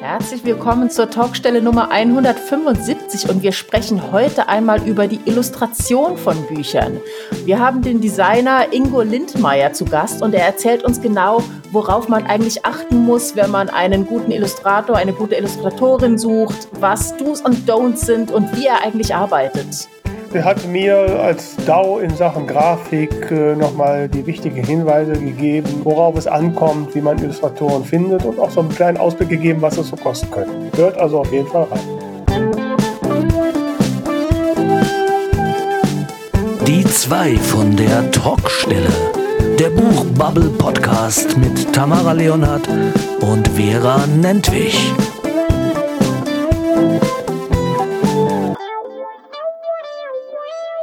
Herzlich willkommen zur Talkstelle Nummer 175 und wir sprechen heute einmal über die Illustration von Büchern. Wir haben den Designer Ingo Lindmeier zu Gast und er erzählt uns genau, worauf man eigentlich achten muss, wenn man einen guten Illustrator, eine gute Illustratorin sucht, was Do's und Don'ts sind und wie er eigentlich arbeitet. Er hat mir als DAO in Sachen Grafik äh, nochmal die wichtigen Hinweise gegeben, worauf es ankommt, wie man Illustratoren findet und auch so einen kleinen Ausblick gegeben, was es so kosten könnte. Hört also auf jeden Fall rein. Die zwei von der Talkstelle. Der Buchbubble Podcast mit Tamara Leonhardt und Vera Nentwich.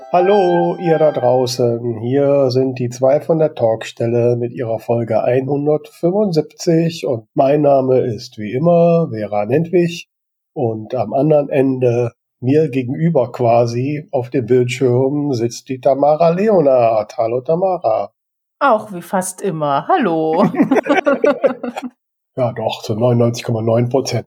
Hallo, ihr da draußen. Hier sind die zwei von der Talkstelle mit ihrer Folge 175 und mein Name ist wie immer Vera Nentwich und am anderen Ende mir gegenüber quasi auf dem Bildschirm sitzt die Tamara Leonard. Hallo Tamara. Auch wie fast immer. Hallo. ja, doch, zu 99,9 Prozent.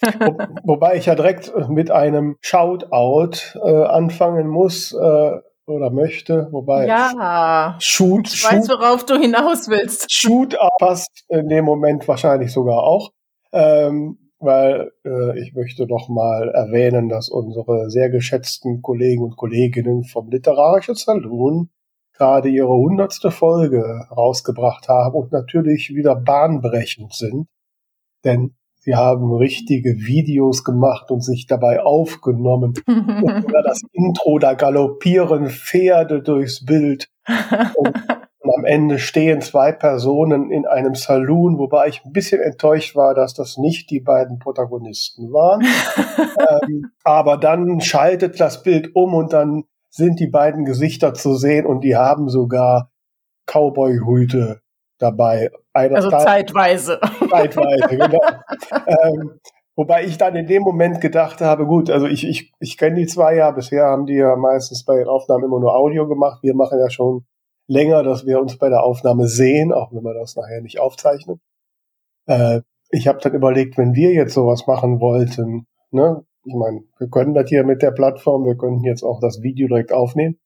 Wo, wobei ich ja direkt mit einem Shoutout äh, anfangen muss äh, oder möchte, wobei ja, Shoot, ich weiß, worauf du hinaus willst. Shoot passt in dem Moment wahrscheinlich sogar auch, ähm, weil äh, ich möchte noch mal erwähnen, dass unsere sehr geschätzten Kollegen und Kolleginnen vom Literarischen Saloon gerade ihre hundertste Folge rausgebracht haben und natürlich wieder bahnbrechend sind. Denn Sie haben richtige Videos gemacht und sich dabei aufgenommen. und das Intro, da galoppieren Pferde durchs Bild. Und, und, am Ende stehen zwei Personen in einem Saloon, wobei ich ein bisschen enttäuscht war, dass das nicht die beiden Protagonisten waren. ähm, aber dann schaltet das Bild um und dann sind die beiden Gesichter zu sehen und die haben sogar Cowboy-Hüte dabei. Einer also zeitweise. Zeitweise, genau. ähm, wobei ich dann in dem Moment gedacht habe, gut, also ich, ich, ich kenne die zwei ja, bisher haben die ja meistens bei den Aufnahmen immer nur Audio gemacht. Wir machen ja schon länger, dass wir uns bei der Aufnahme sehen, auch wenn wir das nachher nicht aufzeichnen. Äh, ich habe dann überlegt, wenn wir jetzt sowas machen wollten, ne, ich meine, wir können das hier mit der Plattform, wir könnten jetzt auch das Video direkt aufnehmen.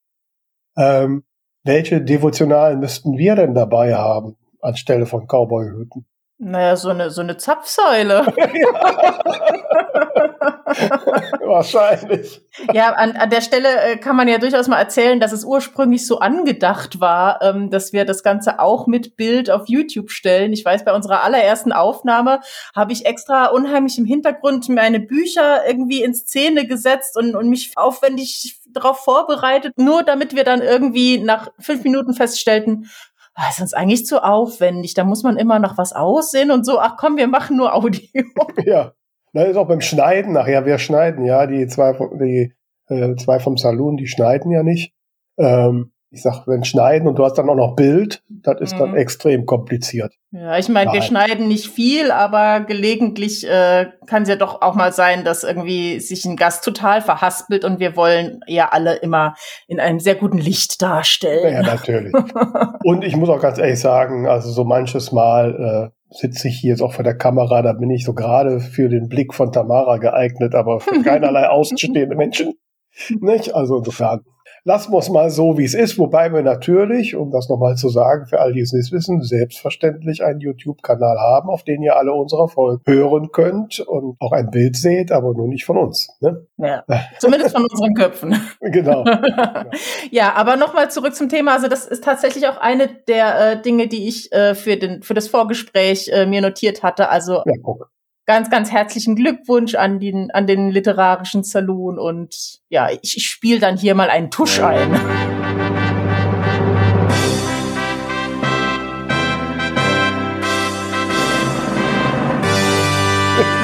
Ähm, welche Devotionalen müssten wir denn dabei haben? anstelle von Cowboyhüten. Naja, so eine, so eine Zapfsäule. Wahrscheinlich. Ja, an, an der Stelle äh, kann man ja durchaus mal erzählen, dass es ursprünglich so angedacht war, ähm, dass wir das Ganze auch mit Bild auf YouTube stellen. Ich weiß, bei unserer allerersten Aufnahme habe ich extra unheimlich im Hintergrund meine Bücher irgendwie in Szene gesetzt und, und mich aufwendig darauf vorbereitet, nur damit wir dann irgendwie nach fünf Minuten feststellten, ah, ist uns eigentlich zu aufwendig. Da muss man immer noch was aussehen und so. Ach komm, wir machen nur Audio. Ja, das ist auch beim Schneiden nachher. Wir schneiden ja die zwei, die äh, zwei vom Saloon, die schneiden ja nicht. Ähm, ich sag, wenn schneiden und du hast dann auch noch Bild, das ist mhm. dann extrem kompliziert. Ja, ich meine, wir schneiden nicht viel, aber gelegentlich äh, kann es ja doch auch mal sein, dass irgendwie sich ein Gast total verhaspelt und wir wollen ja alle immer in einem sehr guten Licht darstellen. Ja, natürlich. und ich muss auch ganz ehrlich sagen, also so manches Mal äh, sitze ich hier jetzt auch vor der Kamera, da bin ich so gerade für den Blick von Tamara geeignet, aber für keinerlei außenstehende Menschen. Nicht? Also insofern lassen wir es mal so, wie es ist, wobei wir natürlich, um das nochmal zu sagen, für all die es nicht wissen, selbstverständlich einen YouTube-Kanal haben, auf den ihr alle unsere Folgen hören könnt und auch ein Bild seht, aber nur nicht von uns. Ne? Ja, zumindest von unseren Köpfen. Genau. ja, aber nochmal zurück zum Thema. Also das ist tatsächlich auch eine der äh, Dinge, die ich äh, für, den, für das Vorgespräch äh, mir notiert hatte. Also ja, guck ganz, ganz herzlichen Glückwunsch an den, an den literarischen Saloon und ja, ich, ich spiele dann hier mal einen Tusch ein.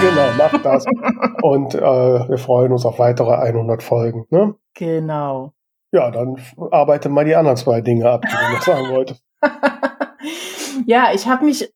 genau, macht das. Und äh, wir freuen uns auf weitere 100 Folgen. Ne? Genau. Ja, dann arbeite mal die anderen zwei Dinge ab, die du noch sagen wolltest. ja, ich habe mich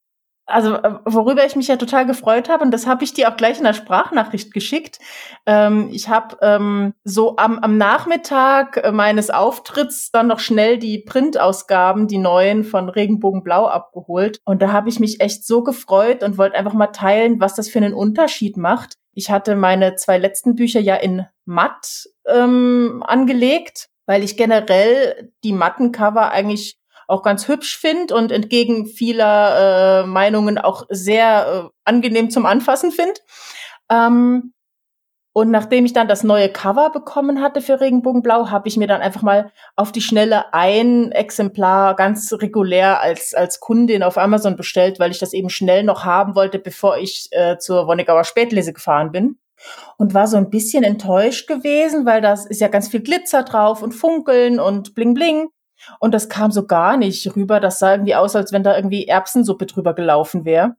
also äh, worüber ich mich ja total gefreut habe, und das habe ich dir auch gleich in der Sprachnachricht geschickt. Ähm, ich habe ähm, so am, am Nachmittag äh, meines Auftritts dann noch schnell die Printausgaben, die neuen von Regenbogenblau abgeholt. Und da habe ich mich echt so gefreut und wollte einfach mal teilen, was das für einen Unterschied macht. Ich hatte meine zwei letzten Bücher ja in matt ähm, angelegt, weil ich generell die Mattencover eigentlich auch ganz hübsch finde und entgegen vieler äh, Meinungen auch sehr äh, angenehm zum Anfassen finde. Ähm, und nachdem ich dann das neue Cover bekommen hatte für Regenbogenblau, habe ich mir dann einfach mal auf die Schnelle ein Exemplar ganz regulär als, als Kundin auf Amazon bestellt, weil ich das eben schnell noch haben wollte, bevor ich äh, zur Wonnegauer Spätlese gefahren bin. Und war so ein bisschen enttäuscht gewesen, weil das ist ja ganz viel Glitzer drauf und Funkeln und Bling Bling. Und das kam so gar nicht rüber. Das sah irgendwie aus, als wenn da irgendwie Erbsensuppe drüber gelaufen wäre.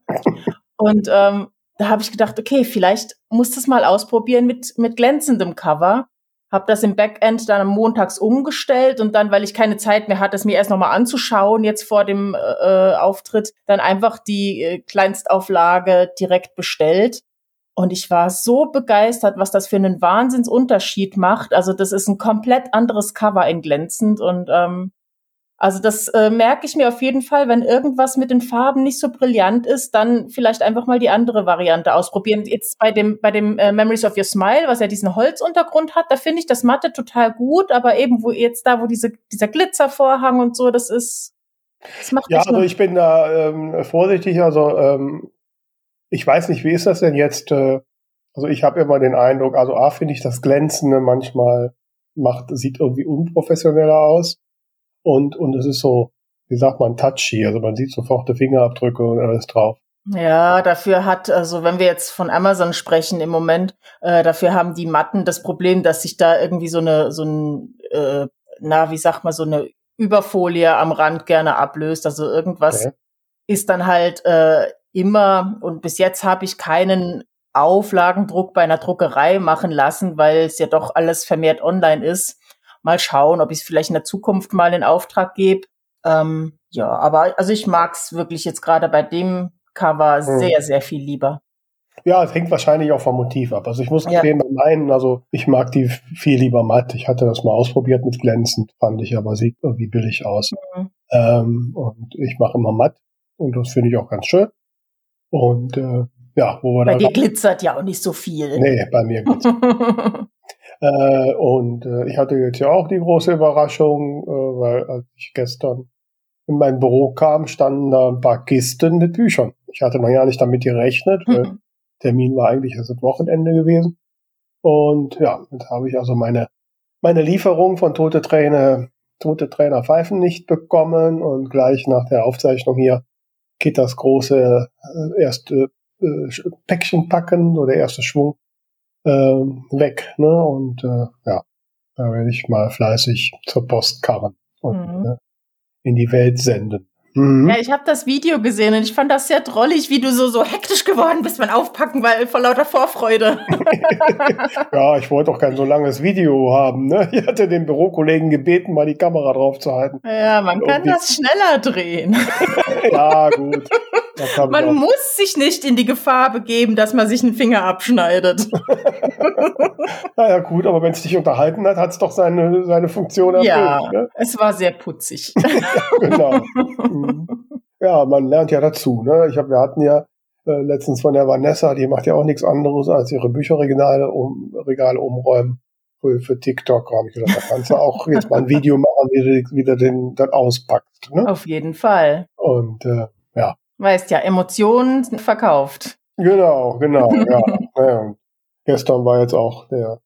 Und ähm, da habe ich gedacht, okay, vielleicht muss das mal ausprobieren mit, mit glänzendem Cover. Hab das im Backend dann montags umgestellt und dann, weil ich keine Zeit mehr hatte, es mir erst nochmal anzuschauen, jetzt vor dem äh, Auftritt, dann einfach die äh, Kleinstauflage direkt bestellt. Und ich war so begeistert, was das für einen Wahnsinnsunterschied macht. Also das ist ein komplett anderes Cover in glänzend und ähm, also das äh, merke ich mir auf jeden Fall, wenn irgendwas mit den Farben nicht so brillant ist, dann vielleicht einfach mal die andere Variante ausprobieren. Jetzt bei dem bei dem äh, Memories of Your Smile, was ja diesen Holzuntergrund hat, da finde ich das Matte total gut, aber eben wo jetzt da, wo diese dieser Glitzervorhang und so, das ist das macht ja, also ich bin da ähm, vorsichtig. Also ähm, ich weiß nicht, wie ist das denn jetzt? Äh, also ich habe immer den Eindruck, also A finde ich das Glänzende manchmal macht sieht irgendwie unprofessioneller aus und, und es ist so, wie sagt man, touchy, also man sieht sofort die Fingerabdrücke und alles drauf. Ja, dafür hat, also wenn wir jetzt von Amazon sprechen im Moment, äh, dafür haben die Matten das Problem, dass sich da irgendwie so eine, so ein, äh, na, wie sagt man, so eine Überfolie am Rand gerne ablöst. Also irgendwas okay. ist dann halt äh, immer, und bis jetzt habe ich keinen Auflagendruck bei einer Druckerei machen lassen, weil es ja doch alles vermehrt online ist mal schauen, ob ich es vielleicht in der Zukunft mal in Auftrag gebe. Ähm, ja, aber also ich mag es wirklich jetzt gerade bei dem Cover hm. sehr, sehr viel lieber. Ja, es hängt wahrscheinlich auch vom Motiv ab. Also ich muss gestehen, ja. meinen, also ich mag die viel lieber matt. Ich hatte das mal ausprobiert mit glänzend, fand ich, aber sieht irgendwie billig aus. Mhm. Ähm, und ich mache immer matt und das finde ich auch ganz schön. Und äh, ja, wo wir Bei dir glitzert ja auch nicht so viel. Nee, bei mir glitzert. Äh, und äh, ich hatte jetzt ja auch die große Überraschung, äh, weil als ich gestern in mein Büro kam, standen da ein paar Kisten mit Büchern. Ich hatte noch gar nicht damit gerechnet, mhm. weil Termin war eigentlich erst das Wochenende gewesen. Und ja, jetzt habe ich also meine, meine Lieferung von Tote Träne, Tote Trainer Pfeifen nicht bekommen und gleich nach der Aufzeichnung hier geht das große äh, erste äh, Päckchen packen oder erste Schwung äh, weg. Ne? Und äh, ja, da werde ich mal fleißig zur Post karren und mhm. äh, in die Welt senden. Mhm. Ja, ich habe das Video gesehen und ich fand das sehr drollig, wie du so, so hektisch geworden bist beim Aufpacken, weil vor lauter Vorfreude. ja, ich wollte auch kein so langes Video haben. Ne? Ich hatte den Bürokollegen gebeten, mal die Kamera drauf zu halten. Ja, man kann das schneller drehen. ja, gut. Man muss sich nicht in die Gefahr begeben, dass man sich einen Finger abschneidet. naja, gut, aber wenn es dich unterhalten hat, hat es doch seine, seine Funktion erfüllt. Ja, ne? es war sehr putzig. ja, genau. Mhm. Ja, man lernt ja dazu. Ne? Ich hab, wir hatten ja äh, letztens von der Vanessa, die macht ja auch nichts anderes, als ihre Bücherregale um, Regale umräumen. Für, für TikTok habe ich gedacht, da kannst du auch jetzt mal ein Video machen, wie du, wie du den dann auspackst. Ne? Auf jeden Fall. Und äh, ja. Weißt ja, Emotionen verkauft. Genau, genau, ja. ja. Gestern war jetzt auch der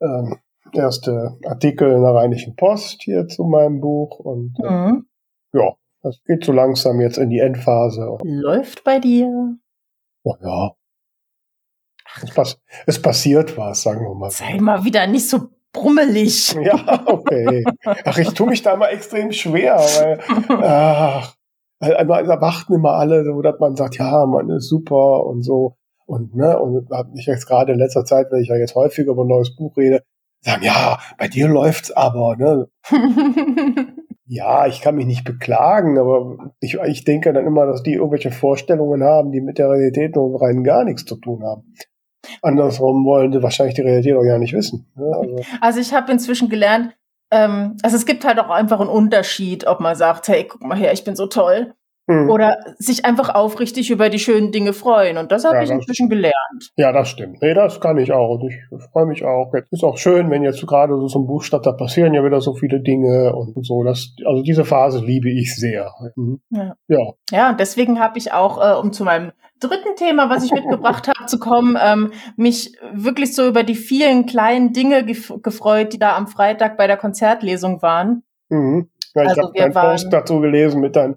ähm, erste Artikel in der Rheinischen Post hier zu meinem Buch und äh, mhm. ja, das geht so langsam jetzt in die Endphase. Läuft bei dir? Oh ja. Es, pass es passiert was, sagen wir mal. Sei mal wieder nicht so brummelig. Ja, okay. Ach, ich tue mich da mal extrem schwer, weil, ach, weil da warten immer alle, so, dass man sagt, ja, man ist super und so. Und, ne, und habe mich jetzt gerade in letzter Zeit, wenn ich ja jetzt häufiger über ein neues Buch rede, sagen, ja, bei dir läuft's aber, ne? Ja, ich kann mich nicht beklagen, aber ich, ich denke dann immer, dass die irgendwelche Vorstellungen haben, die mit der Realität nur rein gar nichts zu tun haben. Andersrum wollen sie wahrscheinlich die Realität auch ja nicht wissen. Ne? Also, also ich habe inzwischen gelernt, ähm, also es gibt halt auch einfach einen Unterschied, ob man sagt, hey, guck mal her, ich bin so toll. Hm. Oder sich einfach aufrichtig über die schönen Dinge freuen. Und das habe ja, ich inzwischen gelernt. Ja, das stimmt. Nee, das kann ich auch. Und ich freue mich auch. Jetzt ist auch schön, wenn jetzt gerade so zum Buchstabt, da passieren ja wieder so viele Dinge und so. Das, also diese Phase liebe ich sehr. Mhm. Ja. ja. Ja, und deswegen habe ich auch, äh, um zu meinem dritten Thema, was ich mitgebracht habe, zu kommen, ähm, mich wirklich so über die vielen kleinen Dinge gef gefreut, die da am Freitag bei der Konzertlesung waren. Mhm. Ja, ich also habe deinen Post dazu gelesen mit, dein,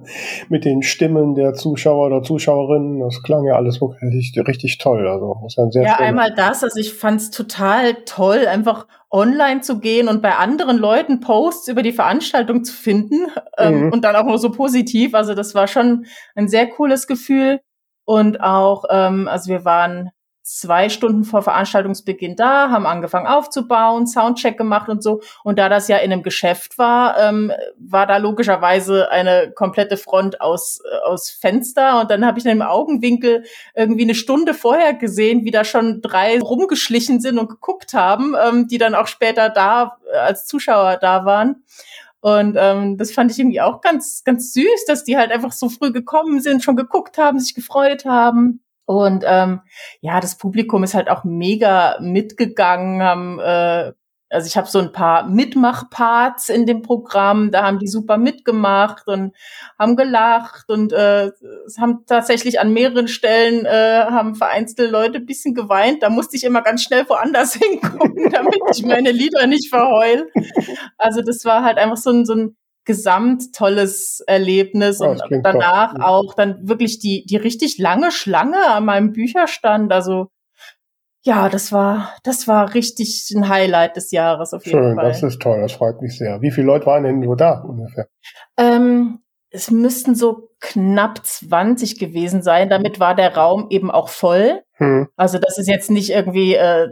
mit den Stimmen der Zuschauer oder Zuschauerinnen. Das klang ja alles wirklich richtig, toll. Also das ja, sehr ja einmal das. Also ich fand es total toll, einfach online zu gehen und bei anderen Leuten Posts über die Veranstaltung zu finden ähm, mhm. und dann auch nur so positiv. Also das war schon ein sehr cooles Gefühl. Und auch, ähm, also wir waren zwei Stunden vor Veranstaltungsbeginn da, haben angefangen aufzubauen, Soundcheck gemacht und so. Und da das ja in einem Geschäft war, ähm, war da logischerweise eine komplette Front aus, äh, aus Fenster. Und dann habe ich in einem Augenwinkel irgendwie eine Stunde vorher gesehen, wie da schon drei rumgeschlichen sind und geguckt haben, ähm, die dann auch später da äh, als Zuschauer da waren. Und ähm, das fand ich irgendwie auch ganz, ganz süß, dass die halt einfach so früh gekommen sind, schon geguckt haben, sich gefreut haben. Und ähm, ja, das Publikum ist halt auch mega mitgegangen, haben äh, also ich habe so ein paar Mitmachparts in dem Programm, da haben die super mitgemacht und haben gelacht und äh, haben tatsächlich an mehreren Stellen äh, haben vereinzelte Leute ein bisschen geweint. Da musste ich immer ganz schnell woanders hingucken, damit ich meine Lieder nicht verheul. Also das war halt einfach so ein, so ein gesamt tolles Erlebnis oh, und danach toll. auch dann wirklich die, die richtig lange Schlange an meinem Bücherstand. Also ja, das war, das war richtig ein Highlight des Jahres auf jeden Schön, Fall. das ist toll, das freut mich sehr. Wie viele Leute waren denn nur da ungefähr? Ähm, es müssten so knapp 20 gewesen sein. Damit war der Raum eben auch voll. Hm. Also das ist jetzt nicht irgendwie, äh,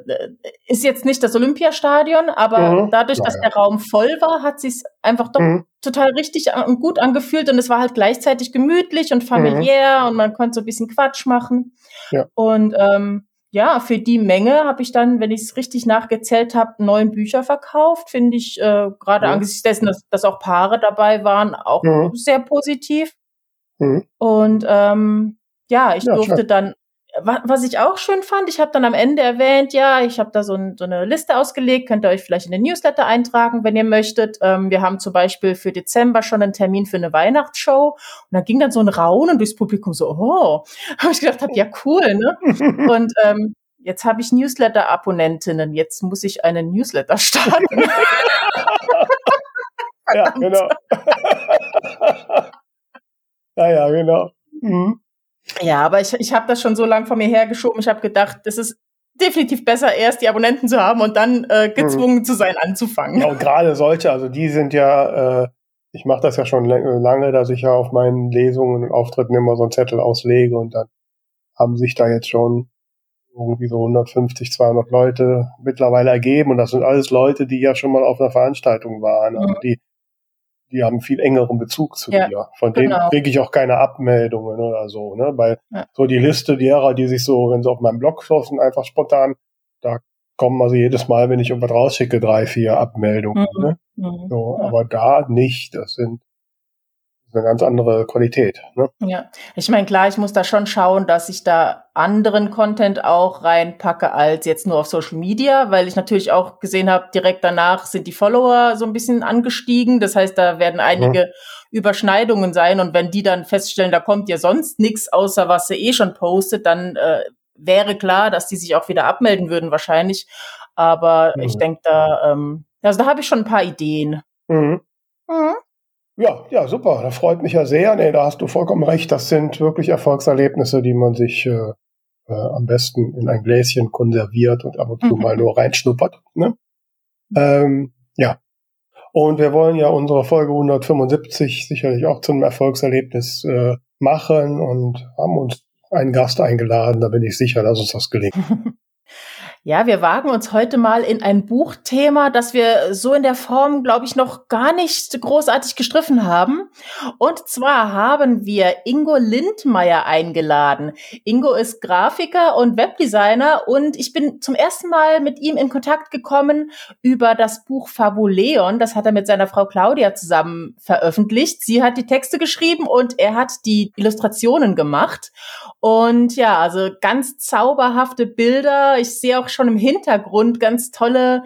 ist jetzt nicht das Olympiastadion, aber mhm. dadurch, dass der Raum voll war, hat sich einfach doch mhm. total richtig und gut angefühlt und es war halt gleichzeitig gemütlich und familiär mhm. und man konnte so ein bisschen Quatsch machen. Ja. Und ähm, ja, für die Menge habe ich dann, wenn ich es richtig nachgezählt habe, neun Bücher verkauft. Finde ich äh, gerade ja. angesichts dessen, dass, dass auch Paare dabei waren, auch ja. sehr positiv. Mhm. Und ähm, ja, ich ja, durfte schön. dann was ich auch schön fand, ich habe dann am Ende erwähnt, ja, ich habe da so, ein, so, eine Liste ausgelegt, könnt ihr euch vielleicht in den Newsletter eintragen, wenn ihr möchtet. Ähm, wir haben zum Beispiel für Dezember schon einen Termin für eine Weihnachtsshow und dann ging dann so ein Raunen durchs Publikum so, oh, habe ich gedacht, hab, ja cool, ne? Und ähm, jetzt habe ich Newsletter-Abonnentinnen, jetzt muss ich einen Newsletter starten. ja, genau. ja, ja, genau. Mhm. Ja, aber ich, ich habe das schon so lange vor mir hergeschoben. Ich habe gedacht, das ist definitiv besser, erst die Abonnenten zu haben und dann äh, gezwungen mhm. zu sein, anzufangen. Ja, und gerade solche, also die sind ja, äh, ich mache das ja schon lange, dass ich ja auf meinen Lesungen und Auftritten immer so einen Zettel auslege und dann haben sich da jetzt schon irgendwie so 150, 200 Leute mittlerweile ergeben und das sind alles Leute, die ja schon mal auf einer Veranstaltung waren, also mhm. die die haben viel engeren Bezug zu ja, dir. Von genau. denen kriege ich auch keine Abmeldungen oder so. Ne? Weil ja. so die Liste derer, die sich so, wenn sie auf meinem Blog surfen, einfach spontan, da kommen also jedes Mal, wenn ich irgendwas rausschicke, drei, vier Abmeldungen. Mhm. Ne? Mhm. So, ja. Aber da nicht. Das sind eine ganz andere Qualität. Ne? Ja, ich meine, klar, ich muss da schon schauen, dass ich da anderen Content auch reinpacke als jetzt nur auf Social Media, weil ich natürlich auch gesehen habe, direkt danach sind die Follower so ein bisschen angestiegen. Das heißt, da werden einige ja. Überschneidungen sein und wenn die dann feststellen, da kommt ja sonst nichts, außer was sie eh schon postet, dann äh, wäre klar, dass die sich auch wieder abmelden würden wahrscheinlich. Aber mhm. ich denke da, ähm, also da habe ich schon ein paar Ideen. Mhm. Mhm. Ja, ja, super. Das freut mich ja sehr. Nee, da hast du vollkommen recht. Das sind wirklich Erfolgserlebnisse, die man sich äh, äh, am besten in ein Gläschen konserviert und ab und zu mhm. mal nur reinschnuppert. Ne? Ähm, ja. Und wir wollen ja unsere Folge 175 sicherlich auch zu einem Erfolgserlebnis äh, machen und haben uns einen Gast eingeladen. Da bin ich sicher, dass uns das gelingt. Ja, wir wagen uns heute mal in ein Buchthema, das wir so in der Form, glaube ich, noch gar nicht großartig gestriffen haben. Und zwar haben wir Ingo Lindmeier eingeladen. Ingo ist Grafiker und Webdesigner und ich bin zum ersten Mal mit ihm in Kontakt gekommen über das Buch Fabuleon. Das hat er mit seiner Frau Claudia zusammen veröffentlicht. Sie hat die Texte geschrieben und er hat die Illustrationen gemacht. Und ja, also ganz zauberhafte Bilder. Ich sehe auch schon im Hintergrund ganz tolle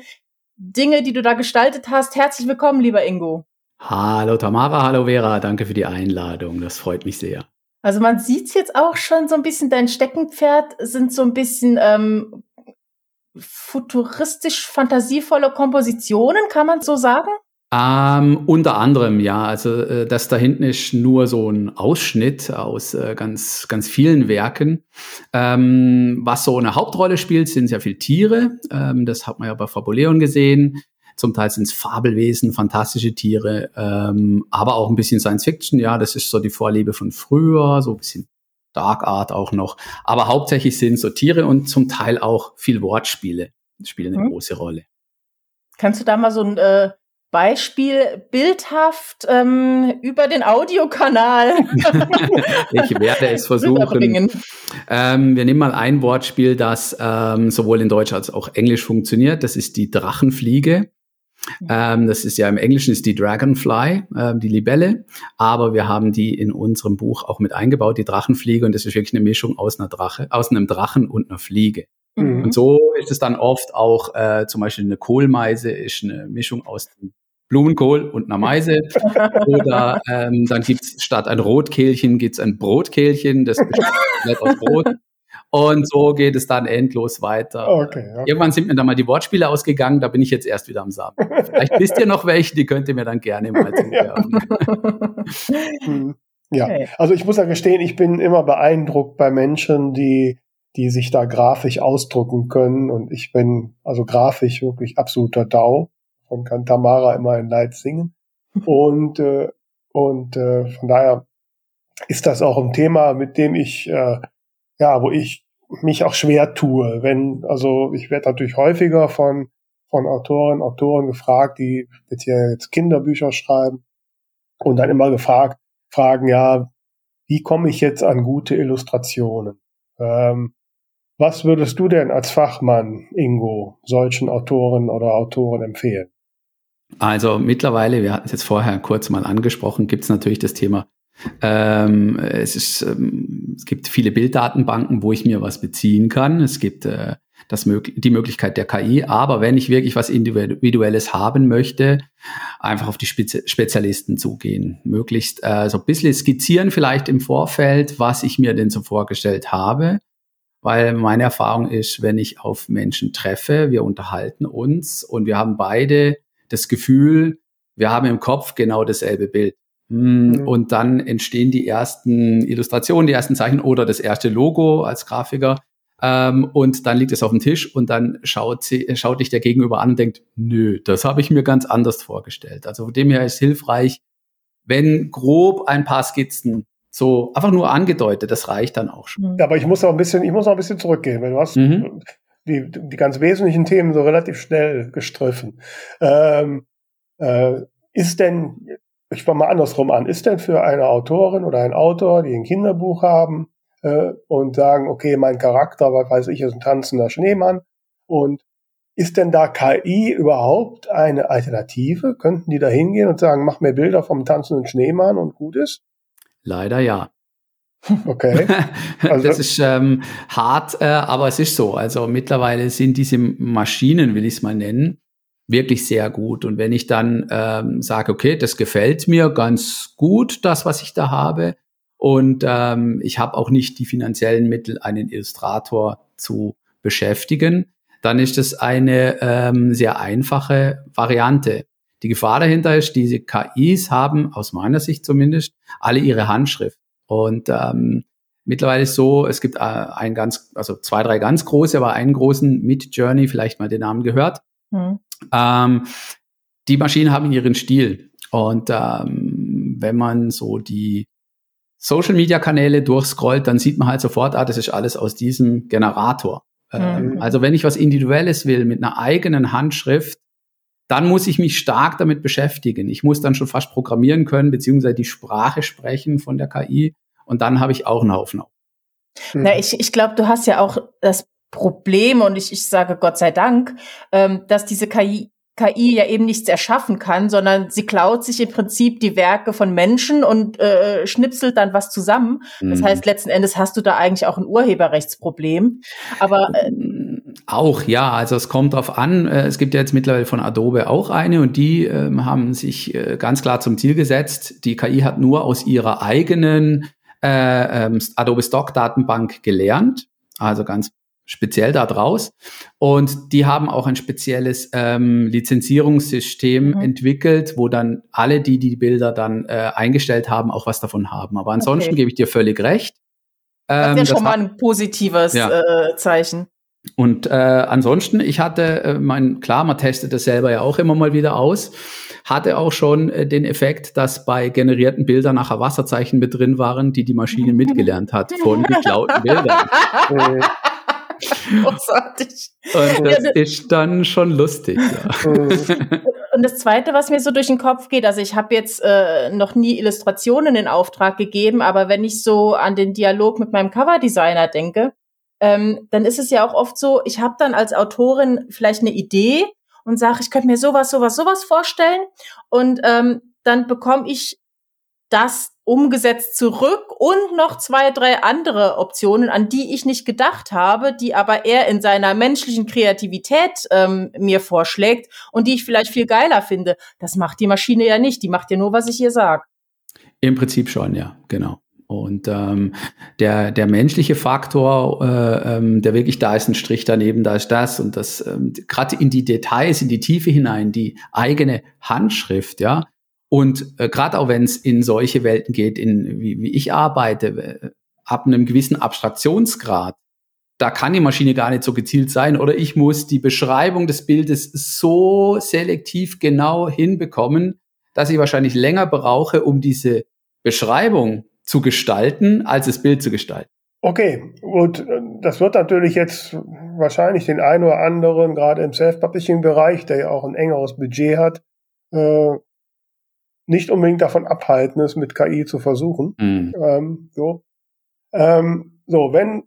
Dinge, die du da gestaltet hast. Herzlich willkommen, lieber Ingo. Hallo Tamara, hallo Vera, danke für die Einladung. Das freut mich sehr. Also man sieht's jetzt auch schon so ein bisschen, dein Steckenpferd sind so ein bisschen ähm, futuristisch fantasievolle Kompositionen, kann man so sagen? Ähm, unter anderem, ja. Also äh, das da hinten ist nur so ein Ausschnitt aus äh, ganz, ganz vielen Werken. Ähm, was so eine Hauptrolle spielt, sind sehr viele Tiere. Ähm, das hat man ja bei Fabuleon gesehen. Zum Teil sind es Fabelwesen, fantastische Tiere, ähm, aber auch ein bisschen Science Fiction. Ja, das ist so die Vorliebe von früher, so ein bisschen Dark Art auch noch. Aber hauptsächlich sind so Tiere und zum Teil auch viel Wortspiele spielen eine mhm. große Rolle. Kannst du da mal so ein äh, Beispiel bildhaft ähm, über den Audiokanal. ich werde es versuchen. Ähm, wir nehmen mal ein Wortspiel, das ähm, sowohl in Deutsch als auch Englisch funktioniert. Das ist die Drachenfliege. Ähm, das ist ja im Englischen ist die Dragonfly, äh, die Libelle, aber wir haben die in unserem Buch auch mit eingebaut, die Drachenfliege, und das ist wirklich eine Mischung aus einer Drache, aus einem Drachen und einer Fliege. Mhm. Und so ist es dann oft auch äh, zum Beispiel eine Kohlmeise ist eine Mischung aus Blumenkohl und einer Meise. Oder ähm, dann gibt's statt ein Rotkehlchen gibt's ein Brotkehlchen, das besteht aus Brot. Und so geht es dann endlos weiter. Okay, okay. Irgendwann sind mir dann mal die Wortspiele ausgegangen, da bin ich jetzt erst wieder am Samen. Vielleicht wisst ihr noch welche, die könnt ihr mir dann gerne mal zuwerfen. Hm. ja, also ich muss ja gestehen, ich bin immer beeindruckt bei Menschen, die die sich da grafisch ausdrucken können. Und ich bin also grafisch wirklich absoluter Dau und kann Tamara immer ein Leid singen. Und, äh, und äh, von daher ist das auch ein Thema, mit dem ich, äh, ja, wo ich mich auch schwer tue. Wenn, also ich werde natürlich häufiger von, von Autoren, Autoren gefragt, die jetzt hier jetzt Kinderbücher schreiben und dann immer gefragt, fragen, ja, wie komme ich jetzt an gute Illustrationen? Ähm, was würdest du denn als Fachmann, Ingo, solchen Autoren oder Autoren empfehlen? Also mittlerweile, wir hatten es jetzt vorher kurz mal angesprochen, gibt es natürlich das Thema. Ähm, es, ist, ähm, es gibt viele Bilddatenbanken, wo ich mir was beziehen kann. Es gibt äh, das die Möglichkeit der KI, aber wenn ich wirklich was Individuelles haben möchte, einfach auf die Spezi Spezialisten zugehen. Möglichst äh, so ein bisschen skizzieren vielleicht im Vorfeld, was ich mir denn so vorgestellt habe. Weil meine Erfahrung ist, wenn ich auf Menschen treffe, wir unterhalten uns und wir haben beide das Gefühl, wir haben im Kopf genau dasselbe Bild. Hm, mhm. Und dann entstehen die ersten Illustrationen, die ersten Zeichen oder das erste Logo als Grafiker. Ähm, und dann liegt es auf dem Tisch und dann schaut, sie, schaut dich der Gegenüber an und denkt, nö, das habe ich mir ganz anders vorgestellt. Also von dem her ist hilfreich, wenn grob ein paar Skizzen so einfach nur angedeutet, das reicht dann auch schon. Ja, aber ich muss auch ein bisschen, ich muss auch ein bisschen zurückgehen, weil du hast mhm die, die ganz wesentlichen Themen so relativ schnell gestriffen. Ähm, äh, ist denn, ich fange mal andersrum an, ist denn für eine Autorin oder ein Autor, die ein Kinderbuch haben äh, und sagen, okay, mein Charakter, was weiß ich, ist ein tanzender Schneemann und ist denn da KI überhaupt eine Alternative? Könnten die da hingehen und sagen, mach mir Bilder vom tanzenden Schneemann und gut ist? Leider ja. Okay. Also das ist ähm, hart, äh, aber es ist so. Also mittlerweile sind diese Maschinen, will ich es mal nennen, wirklich sehr gut. Und wenn ich dann ähm, sage, okay, das gefällt mir ganz gut, das, was ich da habe, und ähm, ich habe auch nicht die finanziellen Mittel, einen Illustrator zu beschäftigen, dann ist das eine ähm, sehr einfache Variante. Die Gefahr dahinter ist, diese KIs haben, aus meiner Sicht zumindest, alle ihre Handschrift. Und ähm, mittlerweile ist so, es gibt äh, ein ganz, also zwei, drei ganz große, aber einen großen Mid Journey, vielleicht mal den Namen gehört. Mhm. Ähm, die Maschinen haben ihren Stil. Und ähm, wenn man so die Social Media Kanäle durchscrollt, dann sieht man halt sofort, ah, das ist alles aus diesem Generator. Ähm, mhm. Also wenn ich was Individuelles will mit einer eigenen Handschrift, dann muss ich mich stark damit beschäftigen. Ich muss dann schon fast programmieren können, beziehungsweise die Sprache sprechen von der KI. Und dann habe ich auch einen Haufen. Mhm. Na, ich, ich glaube, du hast ja auch das Problem, und ich, ich sage Gott sei Dank, ähm, dass diese KI KI ja eben nichts erschaffen kann, sondern sie klaut sich im Prinzip die Werke von Menschen und äh, schnipselt dann was zusammen. Das mhm. heißt, letzten Endes hast du da eigentlich auch ein Urheberrechtsproblem. Aber äh, auch ja, also es kommt drauf an. Äh, es gibt ja jetzt mittlerweile von Adobe auch eine und die ähm, haben sich äh, ganz klar zum Ziel gesetzt. Die KI hat nur aus ihrer eigenen äh, ähm, Adobe Stock Datenbank gelernt, also ganz speziell da draus. Und die haben auch ein spezielles ähm, Lizenzierungssystem mhm. entwickelt, wo dann alle, die die Bilder dann äh, eingestellt haben, auch was davon haben. Aber ansonsten okay. gebe ich dir völlig recht. Ähm, das ist ja schon mal ein positives ja. äh, Zeichen. Und äh, ansonsten, ich hatte, äh, mein, klar, man testet das selber ja auch immer mal wieder aus, hatte auch schon äh, den Effekt, dass bei generierten Bildern nachher Wasserzeichen mit drin waren, die die Maschine mitgelernt hat von geklauten Bildern. Großartig. Und das ja, ist dann schon lustig. Ja. Und das Zweite, was mir so durch den Kopf geht, also ich habe jetzt äh, noch nie Illustrationen in Auftrag gegeben, aber wenn ich so an den Dialog mit meinem Coverdesigner denke, ähm, dann ist es ja auch oft so, ich habe dann als Autorin vielleicht eine Idee und sage, ich könnte mir sowas, sowas, sowas vorstellen und ähm, dann bekomme ich das umgesetzt zurück und noch zwei, drei andere Optionen, an die ich nicht gedacht habe, die aber er in seiner menschlichen Kreativität ähm, mir vorschlägt und die ich vielleicht viel geiler finde. Das macht die Maschine ja nicht, die macht ja nur, was ich ihr sage. Im Prinzip schon, ja, genau. Und ähm, der, der menschliche Faktor, äh, ähm, der wirklich da ist, ein Strich daneben, da ist das. Und das ähm, gerade in die Details, in die Tiefe hinein, die eigene Handschrift, ja, und äh, gerade auch wenn es in solche Welten geht, in wie, wie ich arbeite, äh, ab einem gewissen Abstraktionsgrad, da kann die Maschine gar nicht so gezielt sein. Oder ich muss die Beschreibung des Bildes so selektiv genau hinbekommen, dass ich wahrscheinlich länger brauche, um diese Beschreibung zu gestalten, als das Bild zu gestalten. Okay, gut, das wird natürlich jetzt wahrscheinlich den einen oder anderen, gerade im Self-Publishing-Bereich, der ja auch ein engeres Budget hat, äh, nicht unbedingt davon abhalten, es mit KI zu versuchen. Mhm. Ähm, so. Ähm, so, wenn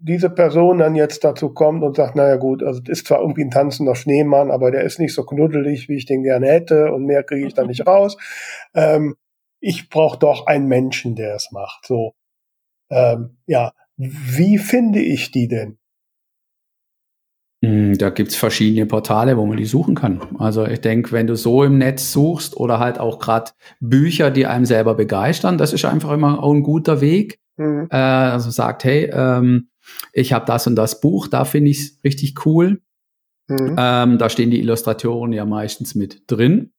diese Person dann jetzt dazu kommt und sagt, naja gut, also es ist zwar irgendwie ein tanzender Schneemann, aber der ist nicht so knuddelig, wie ich den gerne hätte und mehr kriege ich da nicht raus. Ähm, ich brauche doch einen Menschen, der es macht. So, ähm, ja, wie finde ich die denn? Hm, da gibt's verschiedene Portale, wo man die suchen kann. Also ich denke, wenn du so im Netz suchst oder halt auch gerade Bücher, die einem selber begeistern, das ist einfach immer auch ein guter Weg. Mhm. Äh, also sagt, hey, ähm, ich habe das und das Buch, da finde ich es richtig cool. Mhm. Ähm, da stehen die Illustratoren ja meistens mit drin.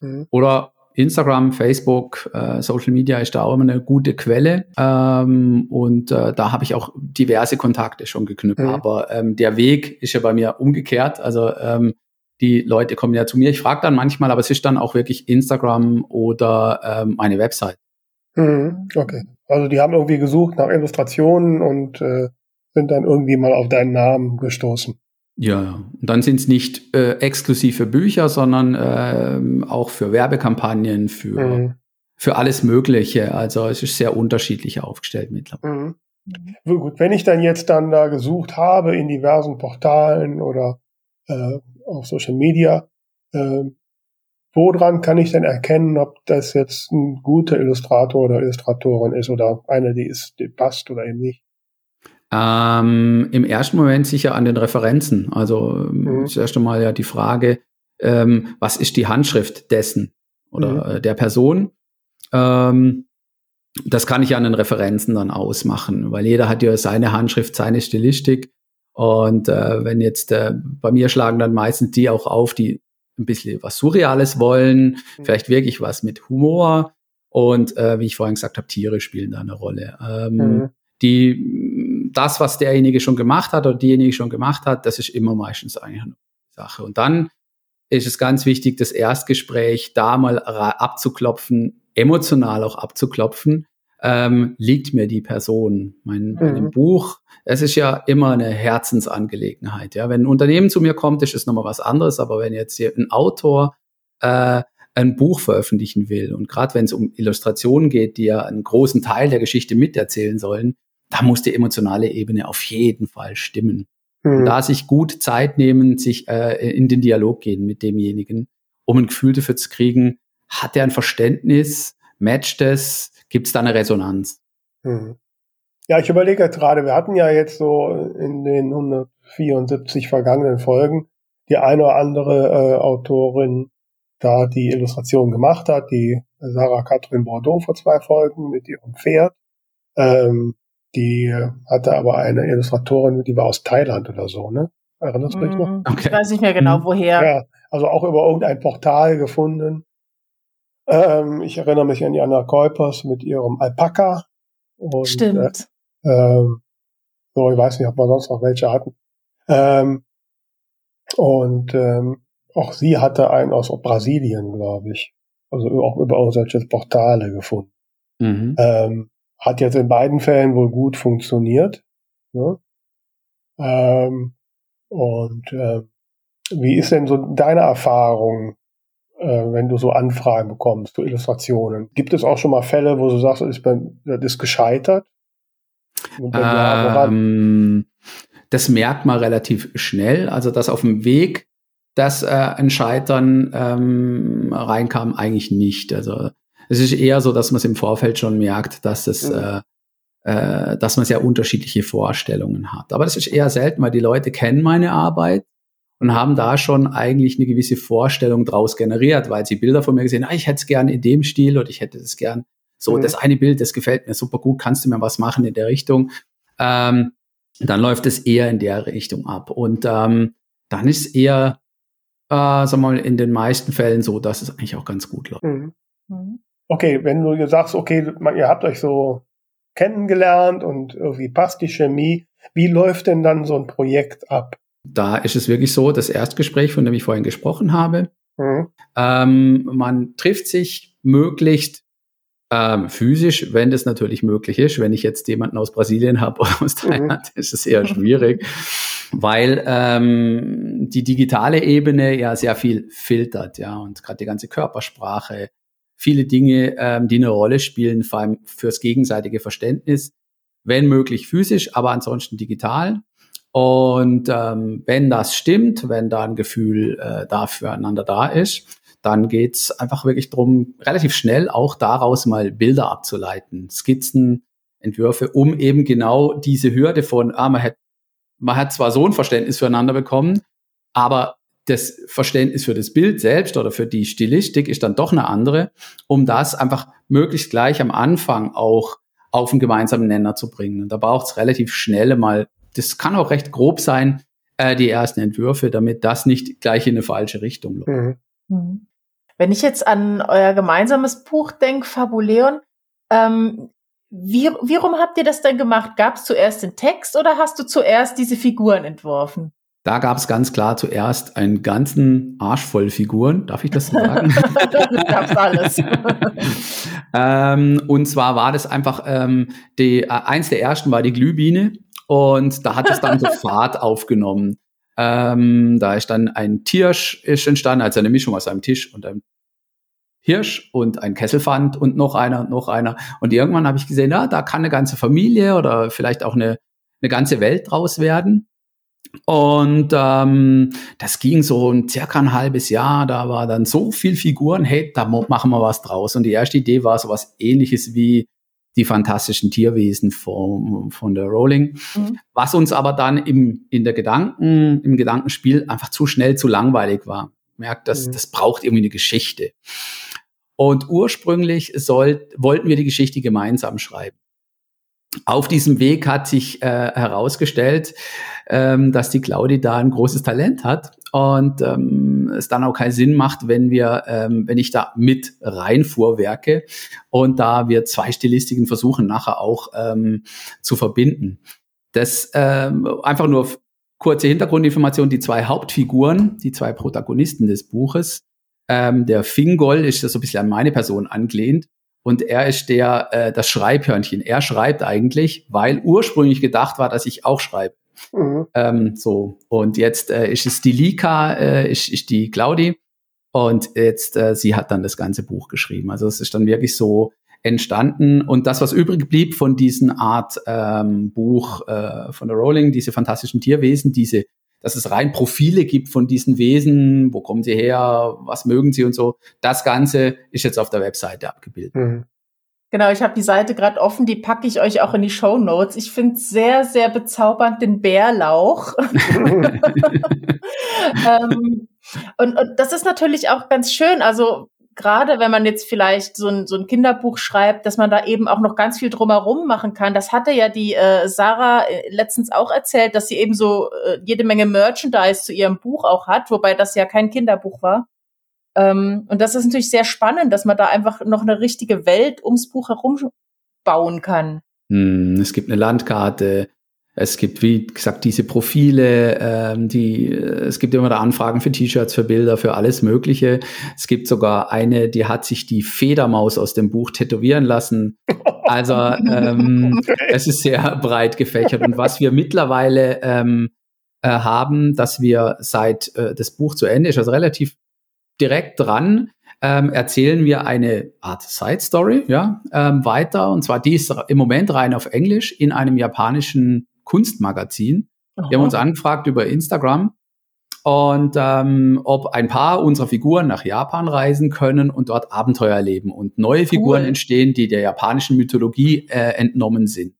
Mhm. Oder Instagram, Facebook, äh, Social Media ist da auch immer eine gute Quelle. Ähm, und äh, da habe ich auch diverse Kontakte schon geknüpft. Mhm. Aber ähm, der Weg ist ja bei mir umgekehrt. Also ähm, die Leute kommen ja zu mir. Ich frage dann manchmal, aber es ist dann auch wirklich Instagram oder ähm, meine Website. Mhm. Okay. Also die haben irgendwie gesucht nach Illustrationen und äh, sind dann irgendwie mal auf deinen Namen gestoßen. Ja, und dann sind es nicht äh, exklusive Bücher, sondern äh, auch für Werbekampagnen, für, mhm. für alles Mögliche. Also es ist sehr unterschiedlich aufgestellt mittlerweile. Mhm. Gut, wenn ich dann jetzt dann da gesucht habe in diversen Portalen oder äh, auf Social Media, äh, woran kann ich denn erkennen, ob das jetzt ein guter Illustrator oder Illustratorin ist oder eine, die ist, die passt oder eben nicht? Ähm, Im ersten Moment sicher an den Referenzen. Also mhm. das erste Mal ja die Frage, ähm, was ist die Handschrift dessen oder mhm. äh, der Person? Ähm, das kann ich an den Referenzen dann ausmachen, weil jeder hat ja seine Handschrift, seine Stilistik. Und äh, wenn jetzt äh, bei mir schlagen dann meistens die auch auf, die ein bisschen was Surreales wollen, mhm. vielleicht wirklich was mit Humor. Und äh, wie ich vorhin gesagt habe, Tiere spielen da eine Rolle. Ähm, mhm. Die das, was derjenige schon gemacht hat oder diejenige schon gemacht hat, das ist immer meistens eigentlich eine Sache. Und dann ist es ganz wichtig, das Erstgespräch da mal abzuklopfen, emotional auch abzuklopfen. ähm, liegt mir die Person. Mein, mein Mhm. Buch, es ist ja immer eine Herzensangelegenheit. Ja, wenn ein Unternehmen zu mir kommt, ist es nochmal was anderes. Aber wenn jetzt hier ein Autor äh, ein Buch veröffentlichen will und gerade wenn es um Illustrationen geht, die ja einen großen Teil der Geschichte miterzählen sollen, da muss die emotionale Ebene auf jeden Fall stimmen. Mhm. Da sich gut Zeit nehmen, sich äh, in den Dialog gehen mit demjenigen, um ein Gefühl dafür zu kriegen, hat er ein Verständnis, matcht es, gibt es da eine Resonanz? Mhm. Ja, ich überlege jetzt gerade, wir hatten ja jetzt so in den 174 vergangenen Folgen die eine oder andere äh, Autorin da die Illustration gemacht hat, die Sarah Catherine Bordeaux vor zwei Folgen mit ihrem Pferd. Ähm, die hatte aber eine Illustratorin, die war aus Thailand oder so, ne? Erinnerst du dich noch? Mhm. Okay. Ich weiß nicht mehr genau, Mhm. woher. Ja, also auch über irgendein Portal gefunden. Ähm, ich erinnere mich an Jana Kuipers mit ihrem Alpaka. Und, Stimmt. Äh, ähm, so, ich weiß nicht, ob wir sonst noch welche hatten. Ähm, und ähm, auch sie hatte einen aus Brasilien, glaube ich. Also auch über solche Portale gefunden. Mhm. Ähm, hat jetzt in beiden Fällen wohl gut funktioniert. Ne? Ähm, und äh, wie ist denn so deine Erfahrung, äh, wenn du so Anfragen bekommst zu Illustrationen? Gibt es auch schon mal Fälle, wo du sagst, das ist, das ist gescheitert? Und ja, woran? Ähm, das merkt man relativ schnell. Also, dass auf dem Weg das äh, ein Scheitern ähm, reinkam, eigentlich nicht. Also es ist eher so, dass man es im Vorfeld schon merkt, dass es, Mhm. äh, äh, dass man sehr unterschiedliche Vorstellungen hat. Aber das ist eher selten, weil die Leute kennen meine Arbeit und haben da schon eigentlich eine gewisse Vorstellung draus generiert, weil sie Bilder von mir gesehen, ah, ich hätte es gern in dem Stil oder ich hätte es gern so, Mhm. das eine Bild, das gefällt mir super gut, kannst du mir was machen in der Richtung? Ähm, dann läuft es eher in der Richtung ab. Und ähm, dann ist es eher, äh, sag mal, in den meisten Fällen so, dass es eigentlich auch ganz gut läuft. Mhm. Mhm. Okay, wenn du sagst, okay, ihr habt euch so kennengelernt und irgendwie passt die Chemie, wie läuft denn dann so ein Projekt ab? Da ist es wirklich so, das Erstgespräch, von dem ich vorhin gesprochen habe, Mhm. ähm, man trifft sich möglichst ähm, physisch, wenn das natürlich möglich ist. Wenn ich jetzt jemanden aus Brasilien habe oder aus Thailand, ist es eher schwierig, weil ähm, die digitale Ebene ja sehr viel filtert, ja, und gerade die ganze Körpersprache, viele Dinge, ähm, die eine Rolle spielen, vor allem fürs gegenseitige Verständnis, wenn möglich physisch, aber ansonsten digital. Und ähm, wenn das stimmt, wenn da ein Gefühl äh, da füreinander da ist, dann geht's einfach wirklich drum, relativ schnell auch daraus mal Bilder abzuleiten, Skizzen, Entwürfe, um eben genau diese Hürde von, ah, man hat, man hat zwar so ein Verständnis füreinander bekommen, aber das Verständnis für das Bild selbst oder für die Stilistik ist dann doch eine andere, um das einfach möglichst gleich am Anfang auch auf einen gemeinsamen Nenner zu bringen. Und da braucht's relativ schnell mal, das kann auch recht grob sein, äh, die ersten Entwürfe, damit das nicht gleich in eine falsche Richtung läuft. Mhm. Mhm. Wenn ich jetzt an euer gemeinsames Buch denke, Fabuleon, ähm, wie, wie rum habt ihr das denn gemacht? Gab es zuerst den Text oder hast du zuerst diese Figuren entworfen? Da gab es ganz klar zuerst einen ganzen Arsch voll Figuren, darf ich das sagen? Gab's alles. ähm, und zwar war das einfach, ähm, die, äh, eins der ersten war die Glühbiene und da hat es dann so Fahrt aufgenommen. Ähm, da ist dann ein Tiersch ist entstanden, also eine Mischung aus einem Tisch und einem Hirsch und ein Kesselfand und noch einer und noch einer. Und irgendwann habe ich gesehen, ja, da kann eine ganze Familie oder vielleicht auch eine, eine ganze Welt draus werden. Und ähm, das ging so ein circa ein halbes Jahr. Da war dann so viel Figuren, hey, da machen wir was draus. Und die erste Idee war so was ähnliches wie die fantastischen Tierwesen von, von der Rowling. Mhm. Was uns aber dann im, in der Gedanken, im Gedankenspiel einfach zu schnell, zu langweilig war. Merkt, das, Mhm. das braucht irgendwie eine Geschichte. Und ursprünglich soll, wollten wir die Geschichte gemeinsam schreiben. Auf diesem Weg hat sich äh, herausgestellt, ähm, dass die Claudi da ein großes Talent hat und ähm, es dann auch keinen Sinn macht, wenn wir, ähm, wenn ich da mit reinfuhrwerke und da wir zwei Stilistiken versuchen nachher auch ähm, zu verbinden. Das ähm, einfach nur kurze Hintergrundinformation: Die zwei Hauptfiguren, die zwei Protagonisten des Buches, ähm, der Fingol ist so ein bisschen an meine Person angelehnt und er ist der äh, das Schreibhörnchen. Er schreibt eigentlich, weil ursprünglich gedacht war, dass ich auch schreibe. Mhm. Ähm, so und jetzt äh, ist es die Lika, äh, ist, ist die Claudi und jetzt äh, sie hat dann das ganze Buch geschrieben. Also es ist dann wirklich so entstanden und das, was übrig blieb von diesen Art ähm, Buch äh, von der Rowling, diese fantastischen Tierwesen, diese dass es rein Profile gibt von diesen Wesen, wo kommen sie her, was mögen sie und so. Das Ganze ist jetzt auf der Webseite abgebildet. Mhm. Genau, ich habe die Seite gerade offen, die packe ich euch auch in die Show Notes. Ich finde sehr, sehr bezaubernd den Bärlauch. ähm, und, und das ist natürlich auch ganz schön. Also gerade wenn man jetzt vielleicht so ein, so ein Kinderbuch schreibt, dass man da eben auch noch ganz viel drumherum machen kann. Das hatte ja die äh, Sarah äh, letztens auch erzählt, dass sie eben so äh, jede Menge Merchandise zu ihrem Buch auch hat, wobei das ja kein Kinderbuch war. Ähm, und das ist natürlich sehr spannend, dass man da einfach noch eine richtige Welt ums Buch herum bauen kann. Hm, es gibt eine Landkarte, es gibt, wie gesagt, diese Profile, ähm, die, es gibt immer da Anfragen für T-Shirts, für Bilder, für alles Mögliche. Es gibt sogar eine, die hat sich die Federmaus aus dem Buch tätowieren lassen. Also ähm, es ist sehr breit gefächert. Und was wir mittlerweile ähm, äh, haben, dass wir seit äh, das Buch zu Ende ist, also relativ direkt dran, ähm, erzählen wir eine Art Side Story, ja, ähm, weiter. Und zwar die ist im Moment rein auf Englisch in einem japanischen Kunstmagazin. Aha. Wir haben uns angefragt über Instagram und ähm, ob ein paar unserer Figuren nach Japan reisen können und dort Abenteuer erleben und neue Figuren entstehen, die der japanischen Mythologie äh, entnommen sind.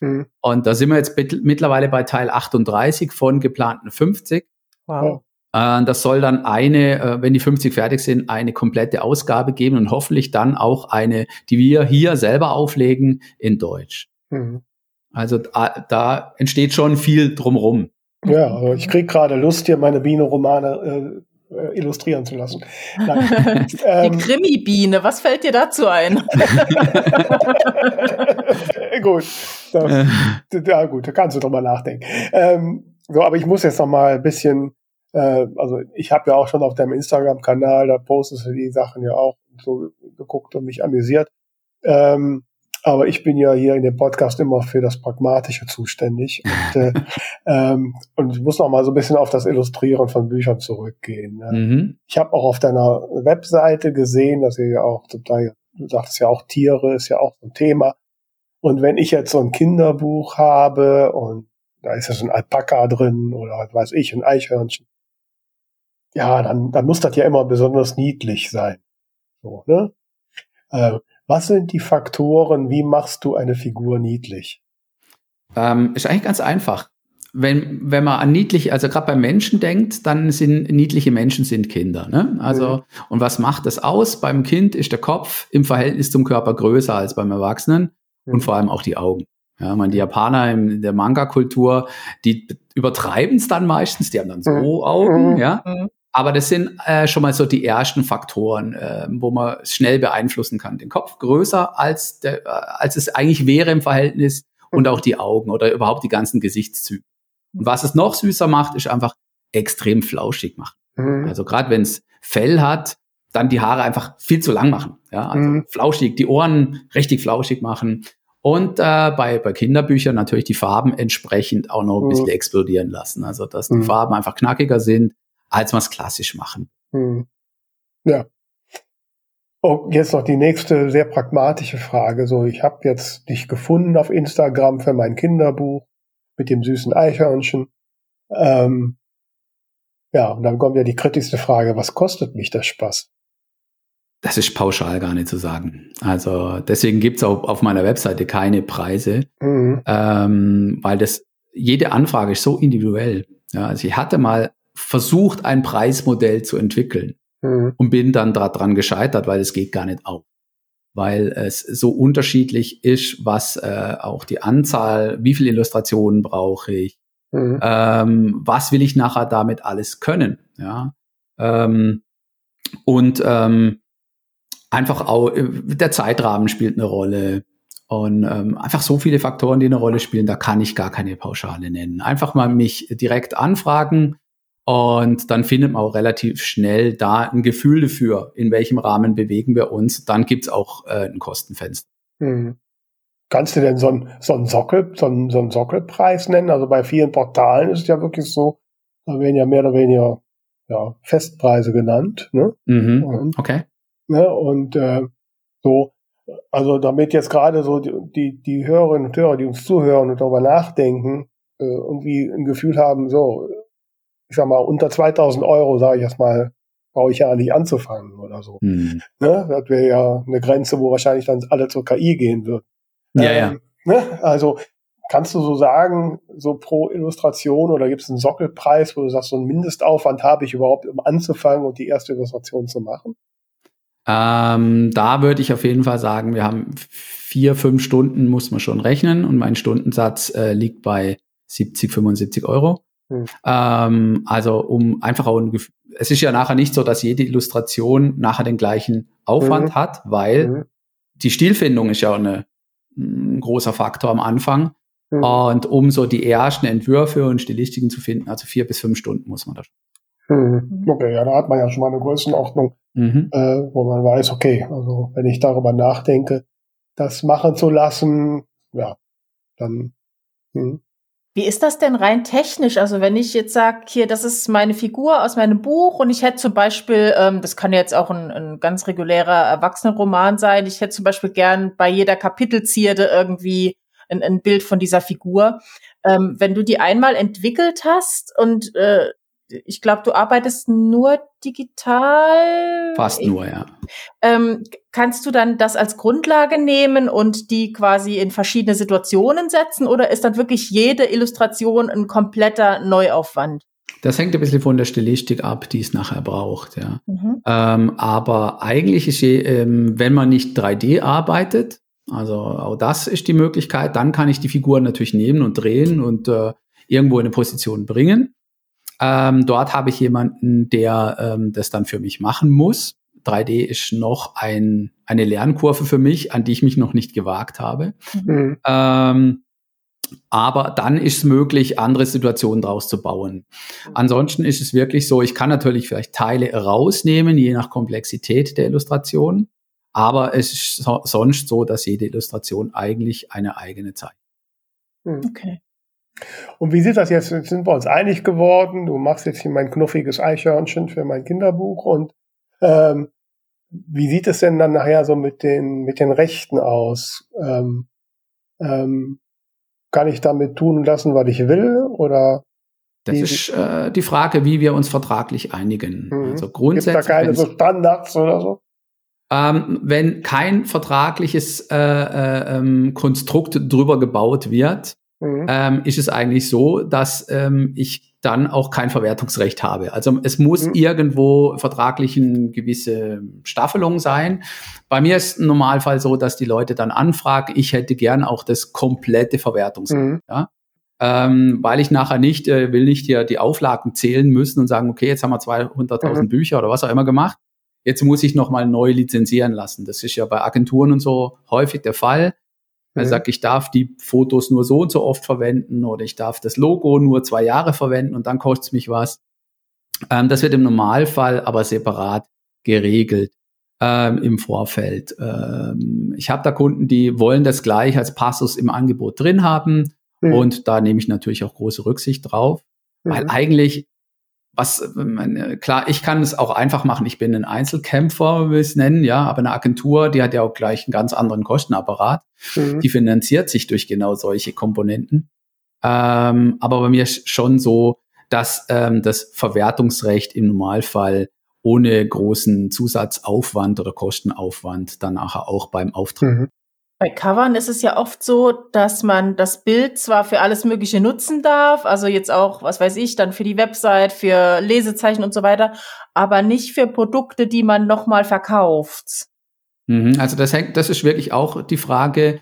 Mhm. Und da sind wir jetzt mittlerweile bei Teil 38 von geplanten 50. Wow. Äh, das soll dann eine, äh, wenn die 50 fertig sind, eine komplette Ausgabe geben und hoffentlich dann auch eine, die wir hier selber auflegen in Deutsch. Mhm. Also da, da entsteht schon viel drumrum. Ja, also ich krieg gerade Lust, hier meine Biene-Romane äh, äh, illustrieren zu lassen. Nein. ähm, Die Krimi-Biene, was fällt dir dazu ein? gut, das, ja gut, da kannst du doch mal nachdenken. Ähm, so, aber ich muss jetzt noch mal ein bisschen, äh, also ich habe ja auch schon auf deinem Instagram-Kanal, da postest du die Sachen ja auch so geguckt und mich amüsiert. Ähm, aber ich bin ja hier in dem Podcast immer für das Pragmatische zuständig. Und, äh, ähm, und ich muss noch mal so ein bisschen auf das Illustrieren von Büchern zurückgehen. Ne? Mhm. Ich habe auch auf deiner Webseite gesehen, dass ihr ja auch total, du sagtest ja auch Tiere, ist ja auch so ein Thema. Und wenn ich jetzt so ein Kinderbuch habe und da ist ja so ein Alpaka drin oder was weiß ich, ein Eichhörnchen, ja, dann, dann muss das ja immer besonders niedlich sein. So, ne? Äh, was sind die Faktoren? Wie machst du eine Figur niedlich? Ähm, ist eigentlich ganz einfach. Wenn, wenn man an niedlich, also gerade bei Menschen denkt, dann sind niedliche Menschen sind Kinder. Ne? Also, mhm. und was macht das aus? Beim Kind ist der Kopf im Verhältnis zum Körper größer als beim Erwachsenen mhm. und vor allem auch die Augen. Ja, man, die Japaner in der Manga-Kultur, die übertreiben es dann meistens, die haben dann so mhm. Augen, ja. Mhm. Aber das sind äh, schon mal so die ersten Faktoren, äh, wo man schnell beeinflussen kann. Den Kopf größer als, der, äh, als es eigentlich wäre im Verhältnis und auch die Augen oder überhaupt die ganzen Gesichtszüge. Und was es noch süßer macht, ist einfach extrem flauschig machen. Mhm. Also gerade wenn es Fell hat, dann die Haare einfach viel zu lang machen. Ja, also mhm. flauschig, die Ohren richtig flauschig machen. Und äh, bei, bei Kinderbüchern natürlich die Farben entsprechend auch noch ein bisschen mhm. explodieren lassen. Also dass die mhm. Farben einfach knackiger sind, als man es klassisch machen. Hm. Ja. Oh, jetzt noch die nächste sehr pragmatische Frage. So, ich habe jetzt dich gefunden auf Instagram für mein Kinderbuch mit dem süßen Eichhörnchen. Ähm, ja, und dann kommt ja die kritischste Frage, was kostet mich das Spaß? Das ist pauschal gar nicht zu sagen. Also deswegen gibt's auch auf meiner Webseite keine Preise, mhm. ähm, weil das jede Anfrage ist so individuell. Ja, also ich hatte mal versucht, ein Preismodell zu entwickeln mhm. und bin dann daran gescheitert, weil es geht gar nicht auf. Weil es so unterschiedlich ist, was äh, auch die Anzahl, wie viele Illustrationen brauche ich, mhm. ähm, was will ich nachher damit alles können, ja. Ähm, und ähm, einfach auch äh, der Zeitrahmen spielt eine Rolle. Und ähm, einfach so viele Faktoren, die eine Rolle spielen, da kann ich gar keine Pauschale nennen. Einfach mal mich direkt anfragen, Und dann findet man auch relativ schnell da ein Gefühl dafür, in welchem Rahmen bewegen wir uns. Dann gibt's auch äh, ein Kostenfenster. Hm. Kannst du denn so einen so einen Sockel, so einen, so einen Sockelpreis nennen? Also bei vielen Portalen ist es ja wirklich so, da werden ja mehr oder weniger ja, Festpreise genannt. Ne? Mhm. Und, Okay. ne? und äh, so, also damit jetzt gerade so die, die, die Hörerinnen und Hörer, die uns zuhören und darüber nachdenken, äh, irgendwie ein Gefühl haben, so, ich sag mal, unter 2000 Euro, sage ich erstmal, brauche ich ja nicht anzufangen oder so. Hm. Ne? Das wäre ja eine Grenze, wo wahrscheinlich dann alle zur KI gehen wird. Ja, ja. Ähm, Ne? Also kannst du so sagen, so pro Illustration oder gibt es einen Sockelpreis, wo du sagst, so einen Mindestaufwand habe ich überhaupt, um anzufangen und die erste Illustration zu machen? Ähm, da würde ich auf jeden Fall sagen, wir haben vier, fünf Stunden muss man schon rechnen und mein Stundensatz äh, liegt bei 70, 75 Euro. Hm. Ähm, also um einfach auch ein Gefühl, es ist ja nachher nicht so, dass jede Illustration nachher den gleichen Aufwand Mhm. hat, weil Mhm. die Stilfindung ist ja eine, ein großer Faktor am Anfang. Mhm. Und um so die ersten Entwürfe und Stilistiken zu finden, also vier bis fünf Stunden muss man da schon. Mhm. Okay, ja, da hat man ja schon mal eine Größenordnung, Mhm. äh, wo man weiß, okay, also wenn ich darüber nachdenke, das machen zu lassen, ja, dann hm. Wie ist das denn rein technisch? Also wenn ich jetzt sage, hier, das ist meine Figur aus meinem Buch und ich hätte zum Beispiel, ähm, das kann jetzt auch ein, ein ganz regulärer Erwachsenenroman sein, ich hätte zum Beispiel gern bei jeder Kapitelzierde irgendwie ein, ein Bild von dieser Figur. Ähm, wenn du die einmal entwickelt hast und äh, ich glaube, du arbeitest nur digital. Fast nur, ja. Ähm, kannst du dann das als Grundlage nehmen und die quasi in verschiedene Situationen setzen oder ist dann wirklich jede Illustration ein kompletter Neuaufwand? Das hängt ein bisschen von der Stilistik ab, die es nachher braucht, ja. Mhm. Ähm, aber eigentlich ist, ähm, wenn man nicht 3D arbeitet, also auch das ist die Möglichkeit, dann kann ich die Figuren natürlich nehmen und drehen und äh, irgendwo in eine Position bringen. Ähm, dort habe ich jemanden, der ähm, das dann für mich machen muss. 3D ist noch ein, eine Lernkurve für mich, an die ich mich noch nicht gewagt habe. Hm. Ähm, aber dann ist es möglich, andere Situationen draus zu bauen. Ansonsten ist es wirklich so, ich kann natürlich vielleicht Teile rausnehmen, je nach Komplexität der Illustration. Aber es ist so, sonst so, dass jede Illustration eigentlich eine eigene zeigt. Okay. Und wie sieht das jetzt? Jetzt sind wir uns einig geworden. Du machst jetzt hier mein knuffiges Eichhörnchen für mein Kinderbuch und ähm, wie sieht es denn dann nachher so mit den mit den Rechten aus? Ähm, ähm, kann ich damit tun lassen, was ich will, oder Das ist äh, die Frage, wie wir uns vertraglich einigen. Mhm. Also gibt da grundsätzlich, keine so Standards oder so? ähm, wenn kein vertragliches äh, äh, ähm, Konstrukt drüber gebaut wird, Mhm. ähm, ist es eigentlich so, dass ähm, ich dann auch kein Verwertungsrecht habe. Also es muss Mhm. irgendwo vertraglich eine gewisse Staffelung sein. Bei mir ist im Normalfall so, dass die Leute dann anfragen, ich hätte gern auch das komplette Verwertungsrecht. Mhm. Ähm, weil ich nachher nicht, äh, will nicht hier die Auflagen zählen müssen und sagen, okay, jetzt haben wir 200.000 Mhm. Bücher oder was auch immer gemacht. Jetzt muss ich nochmal neu lizenzieren lassen. Das ist ja bei Agenturen und so häufig der Fall. Er sagt, ich darf die Fotos nur so und so oft verwenden oder ich darf das Logo nur zwei Jahre verwenden und dann kostet es mich was. Ähm, das wird im Normalfall aber separat geregelt ähm, im Vorfeld. Ähm, ich habe da Kunden, die wollen das gleich als Passus im Angebot drin haben Mhm. und da nehme ich natürlich auch große Rücksicht drauf, weil Mhm. eigentlich was, meine, klar, ich kann es auch einfach machen. Ich bin ein Einzelkämpfer, will ich es nennen, ja, aber eine Agentur, die hat ja auch gleich einen ganz anderen Kostenapparat. Mhm. Die finanziert sich durch genau solche Komponenten. Ähm, aber bei mir ist schon so, dass ähm, das Verwertungsrecht im Normalfall ohne großen Zusatzaufwand oder Kostenaufwand dann nachher auch beim Auftrag. Mhm. Bei Covern ist es ja oft so, dass man das Bild zwar für alles Mögliche nutzen darf, also jetzt auch, was weiß ich, dann für die Website, für Lesezeichen und so weiter, aber nicht für Produkte, die man nochmal verkauft. Mhm, also das hängt, das ist wirklich auch die Frage,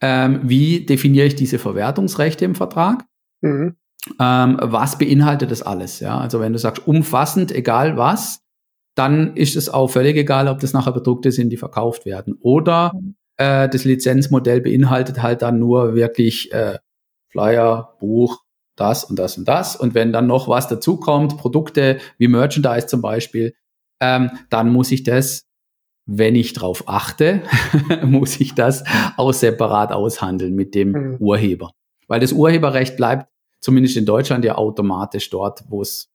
ähm, wie definiere ich diese Verwertungsrechte im Vertrag? Mhm. Ähm, was beinhaltet das alles? Ja, also wenn du sagst umfassend, egal was, dann ist es auch völlig egal, ob das nachher Produkte sind, die verkauft werden. Oder Mhm. Äh, das Lizenzmodell beinhaltet halt dann nur wirklich äh, Flyer, Buch, das und das und das. Und wenn dann noch was dazukommt, Produkte wie Merchandise zum Beispiel, ähm, dann muss ich das, wenn ich drauf achte, muss ich das auch separat aushandeln mit dem mhm. Urheber. Weil das Urheberrecht bleibt zumindest in Deutschland ja automatisch dort, wo es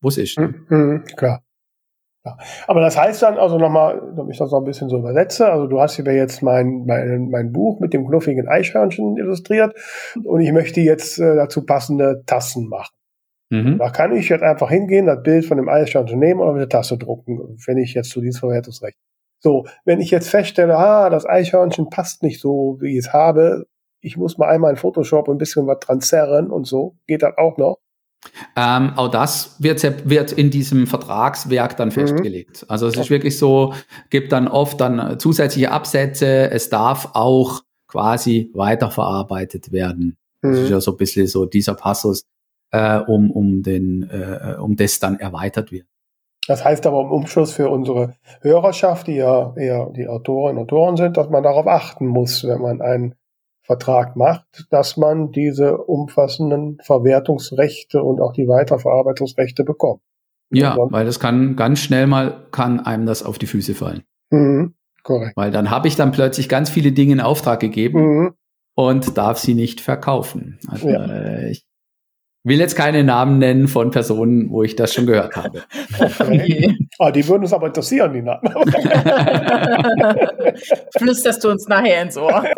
wo es ist. Mhm, mhm, klar. Ja. Aber das heißt dann, also nochmal, damit ich das noch ein bisschen so übersetze, also du hast hier jetzt mein, mein, mein Buch mit dem knuffigen Eichhörnchen illustriert und ich möchte jetzt äh, dazu passende Tassen machen. Mhm. Da kann ich jetzt einfach hingehen, das Bild von dem Eichhörnchen nehmen und auf eine Tasse drucken, wenn ich jetzt zu diesem Verwertungsrecht. So, wenn ich jetzt feststelle, ah, das Eichhörnchen passt nicht so, wie ich es habe, ich muss mal einmal in Photoshop ein bisschen was dran zerren und so, geht das auch noch? Ähm, auch das wird, wird in diesem Vertragswerk dann mhm. festgelegt. Also es ist wirklich so, gibt dann oft dann zusätzliche Absätze. Es darf auch quasi weiterverarbeitet werden. Mhm. Das ist mhm. ja so ein bisschen so dieser Passus, äh, um, um, den, äh, um das dann erweitert wird. Das heißt aber im Umschluss für unsere Hörerschaft, die ja eher die Autorinnen und Autoren sind, dass man darauf achten muss, wenn man einen Vertrag macht, dass man diese umfassenden Verwertungsrechte und auch die Weiterverarbeitungsrechte bekommt. Ja, weil das kann ganz schnell mal, kann einem das auf die Füße fallen. Mhm, korrekt. Weil dann habe ich dann plötzlich ganz viele Dinge in Auftrag gegeben mhm. und darf sie nicht verkaufen. Also ja. äh, ich will jetzt keine Namen nennen von Personen, wo ich das schon gehört habe. Okay. ah, die würden uns aber interessieren, die Namen. Flüsterst du uns nachher ins Ohr.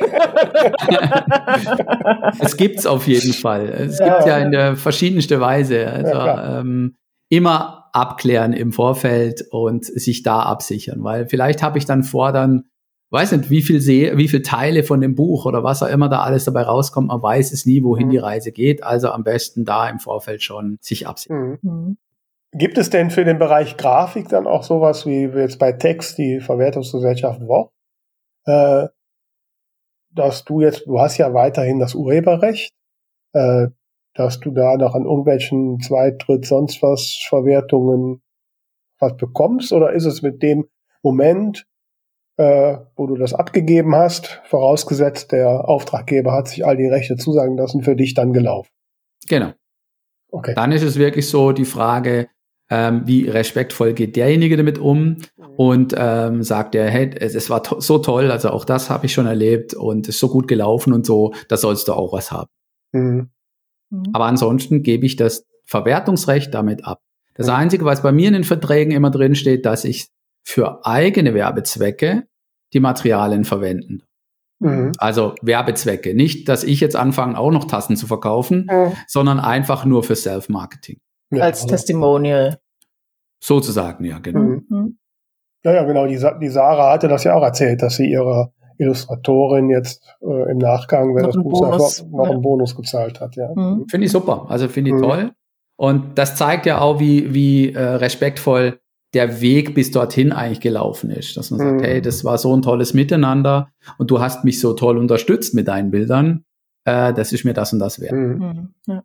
es gibt's auf jeden Fall. Es ja, gibt ja in der verschiedenste Weise. Also ja, ähm, immer abklären im Vorfeld und sich da absichern, weil vielleicht habe ich dann vor, dann weiß nicht, wie viel, See, wie viel Teile von dem Buch oder was auch immer da alles dabei rauskommt. Man weiß es nie, wohin mhm. die Reise geht. Also am besten da im Vorfeld schon sich absichern. Mhm. mhm. Gibt es denn für den Bereich Grafik dann auch sowas wie jetzt bei Text die Verwertungsgesellschaft WOC? Äh, dass du jetzt, du hast ja weiterhin das Urheberrecht, äh, dass du da noch an irgendwelchen Zweitritt, sonst was Verwertungen was bekommst? Oder ist es mit dem Moment, äh, wo du das abgegeben hast, vorausgesetzt, der Auftraggeber hat sich all die Rechte zusagen lassen, für dich dann gelaufen. Genau. Okay. Dann ist es wirklich so die Frage, ähm, wie respektvoll geht derjenige damit um und ähm, sagt er, hey, es, es war to so toll, also auch das habe ich schon erlebt und ist so gut gelaufen und so, da sollst du auch was haben. Mhm. mhm. Aber ansonsten gebe ich das Verwertungsrecht damit ab. Das mhm. Einzige, was bei mir in den Verträgen immer drin steht, dass ich für eigene Werbezwecke die Materialien verwenden. Mhm. Also Werbezwecke. Nicht, dass ich jetzt anfange, auch noch Tassen zu verkaufen, mhm. sondern einfach nur für Self-Marketing. Ja, Als also. Testimonial. Sozusagen, ja, genau. Mhm. Ja, ja, genau. Die, die Sarah hatte das ja auch erzählt, dass sie ihrer Illustratorin jetzt äh, im Nachgang, wenn noch das Buch Bonus, noch, noch einen Bonus gezahlt hat. Ja. Mhm. Finde ich super. Also finde ich mhm. toll. Und das zeigt ja auch, wie, wie äh, respektvoll der Weg bis dorthin eigentlich gelaufen ist. Dass man sagt, mhm. hey, das war so ein tolles Miteinander und du hast mich so toll unterstützt mit deinen Bildern. Äh, das ist mir das und das wert. Mhm. mhm. Ja.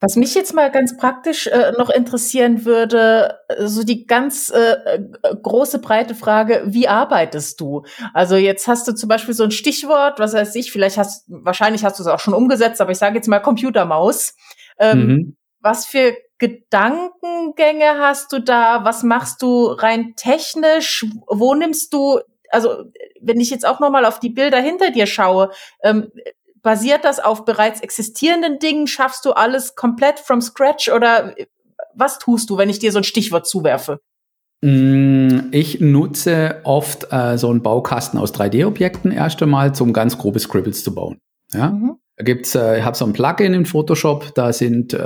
Was mich jetzt mal ganz praktisch äh, noch interessieren würde, so die ganz äh, große breite Frage, wie arbeitest du? Also jetzt hast du zum Beispiel so ein Stichwort, was weiß ich, vielleicht hast, wahrscheinlich hast du es auch schon umgesetzt, aber ich sage jetzt mal Computermaus. Ähm, mhm. Was für Gedankengänge hast du da? Was machst du rein technisch? Wo nimmst du, also wenn ich jetzt auch nochmal auf die Bilder hinter dir schaue, ähm, basiert das auf bereits existierenden Dingen? Schaffst du alles komplett from scratch oder was tust du, wenn ich dir so ein Stichwort zuwerfe? Mm, ich nutze oft äh, so einen Baukasten aus 3D-Objekten erst einmal, um ganz grobe Scribbles zu bauen. Ja? Mhm. Da gibt's, äh, ich habe so ein Plugin in Photoshop, da sind äh,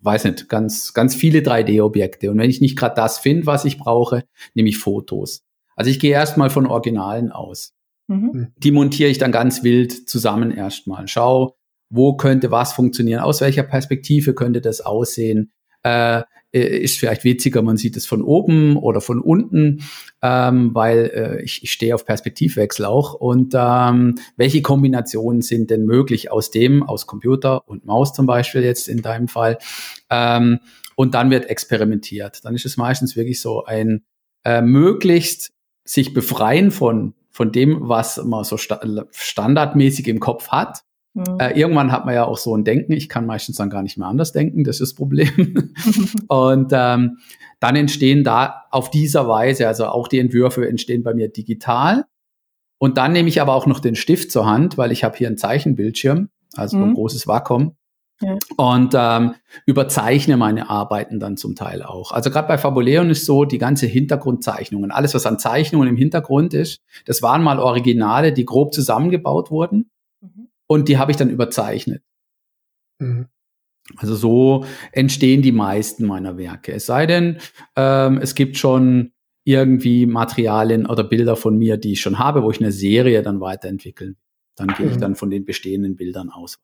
weiß nicht, ganz, ganz viele 3D-Objekte. Und wenn ich nicht gerade das finde, was ich brauche, nehme ich Fotos. Also ich gehe erstmal von Originalen aus. Mhm. Hm. Die montiere ich dann ganz wild zusammen erstmal. Schau, wo könnte was funktionieren, aus welcher Perspektive könnte das aussehen, äh, äh, ist vielleicht witziger, man sieht es von oben oder von unten, ähm, weil äh, ich, ich stehe auf Perspektivwechsel auch. Und ähm, welche Kombinationen sind denn möglich aus dem, aus Computer und Maus zum Beispiel jetzt in deinem Fall? Ähm, und dann wird experimentiert. Dann ist es meistens wirklich so ein äh, möglichst sich befreien von, von dem, was man so sta standardmäßig im Kopf hat Mhm. Äh, irgendwann hat man ja auch so ein Denken. Ich kann meistens dann gar nicht mehr anders denken. Das ist das Problem. und ähm, dann entstehen da auf dieser Weise, also auch die Entwürfe entstehen bei mir digital. Und dann nehme ich aber auch noch den Stift zur Hand, weil ich habe hier einen Zeichenbildschirm, also mhm. ein großes Wacom. Ja. Und ähm, überzeichne meine Arbeiten dann zum Teil auch. Also gerade bei Fabuleon ist so, die ganze Hintergrundzeichnungen, alles was an Zeichnungen im Hintergrund ist, das waren mal Originale, die grob zusammengebaut wurden. Und die habe ich dann überzeichnet. Mhm. Also so entstehen die meisten meiner Werke. Es sei denn, ähm, es gibt schon irgendwie Materialien oder Bilder von mir, die ich schon habe, wo ich eine Serie dann weiterentwickeln. Dann gehe ich mhm. dann von den bestehenden Bildern aus.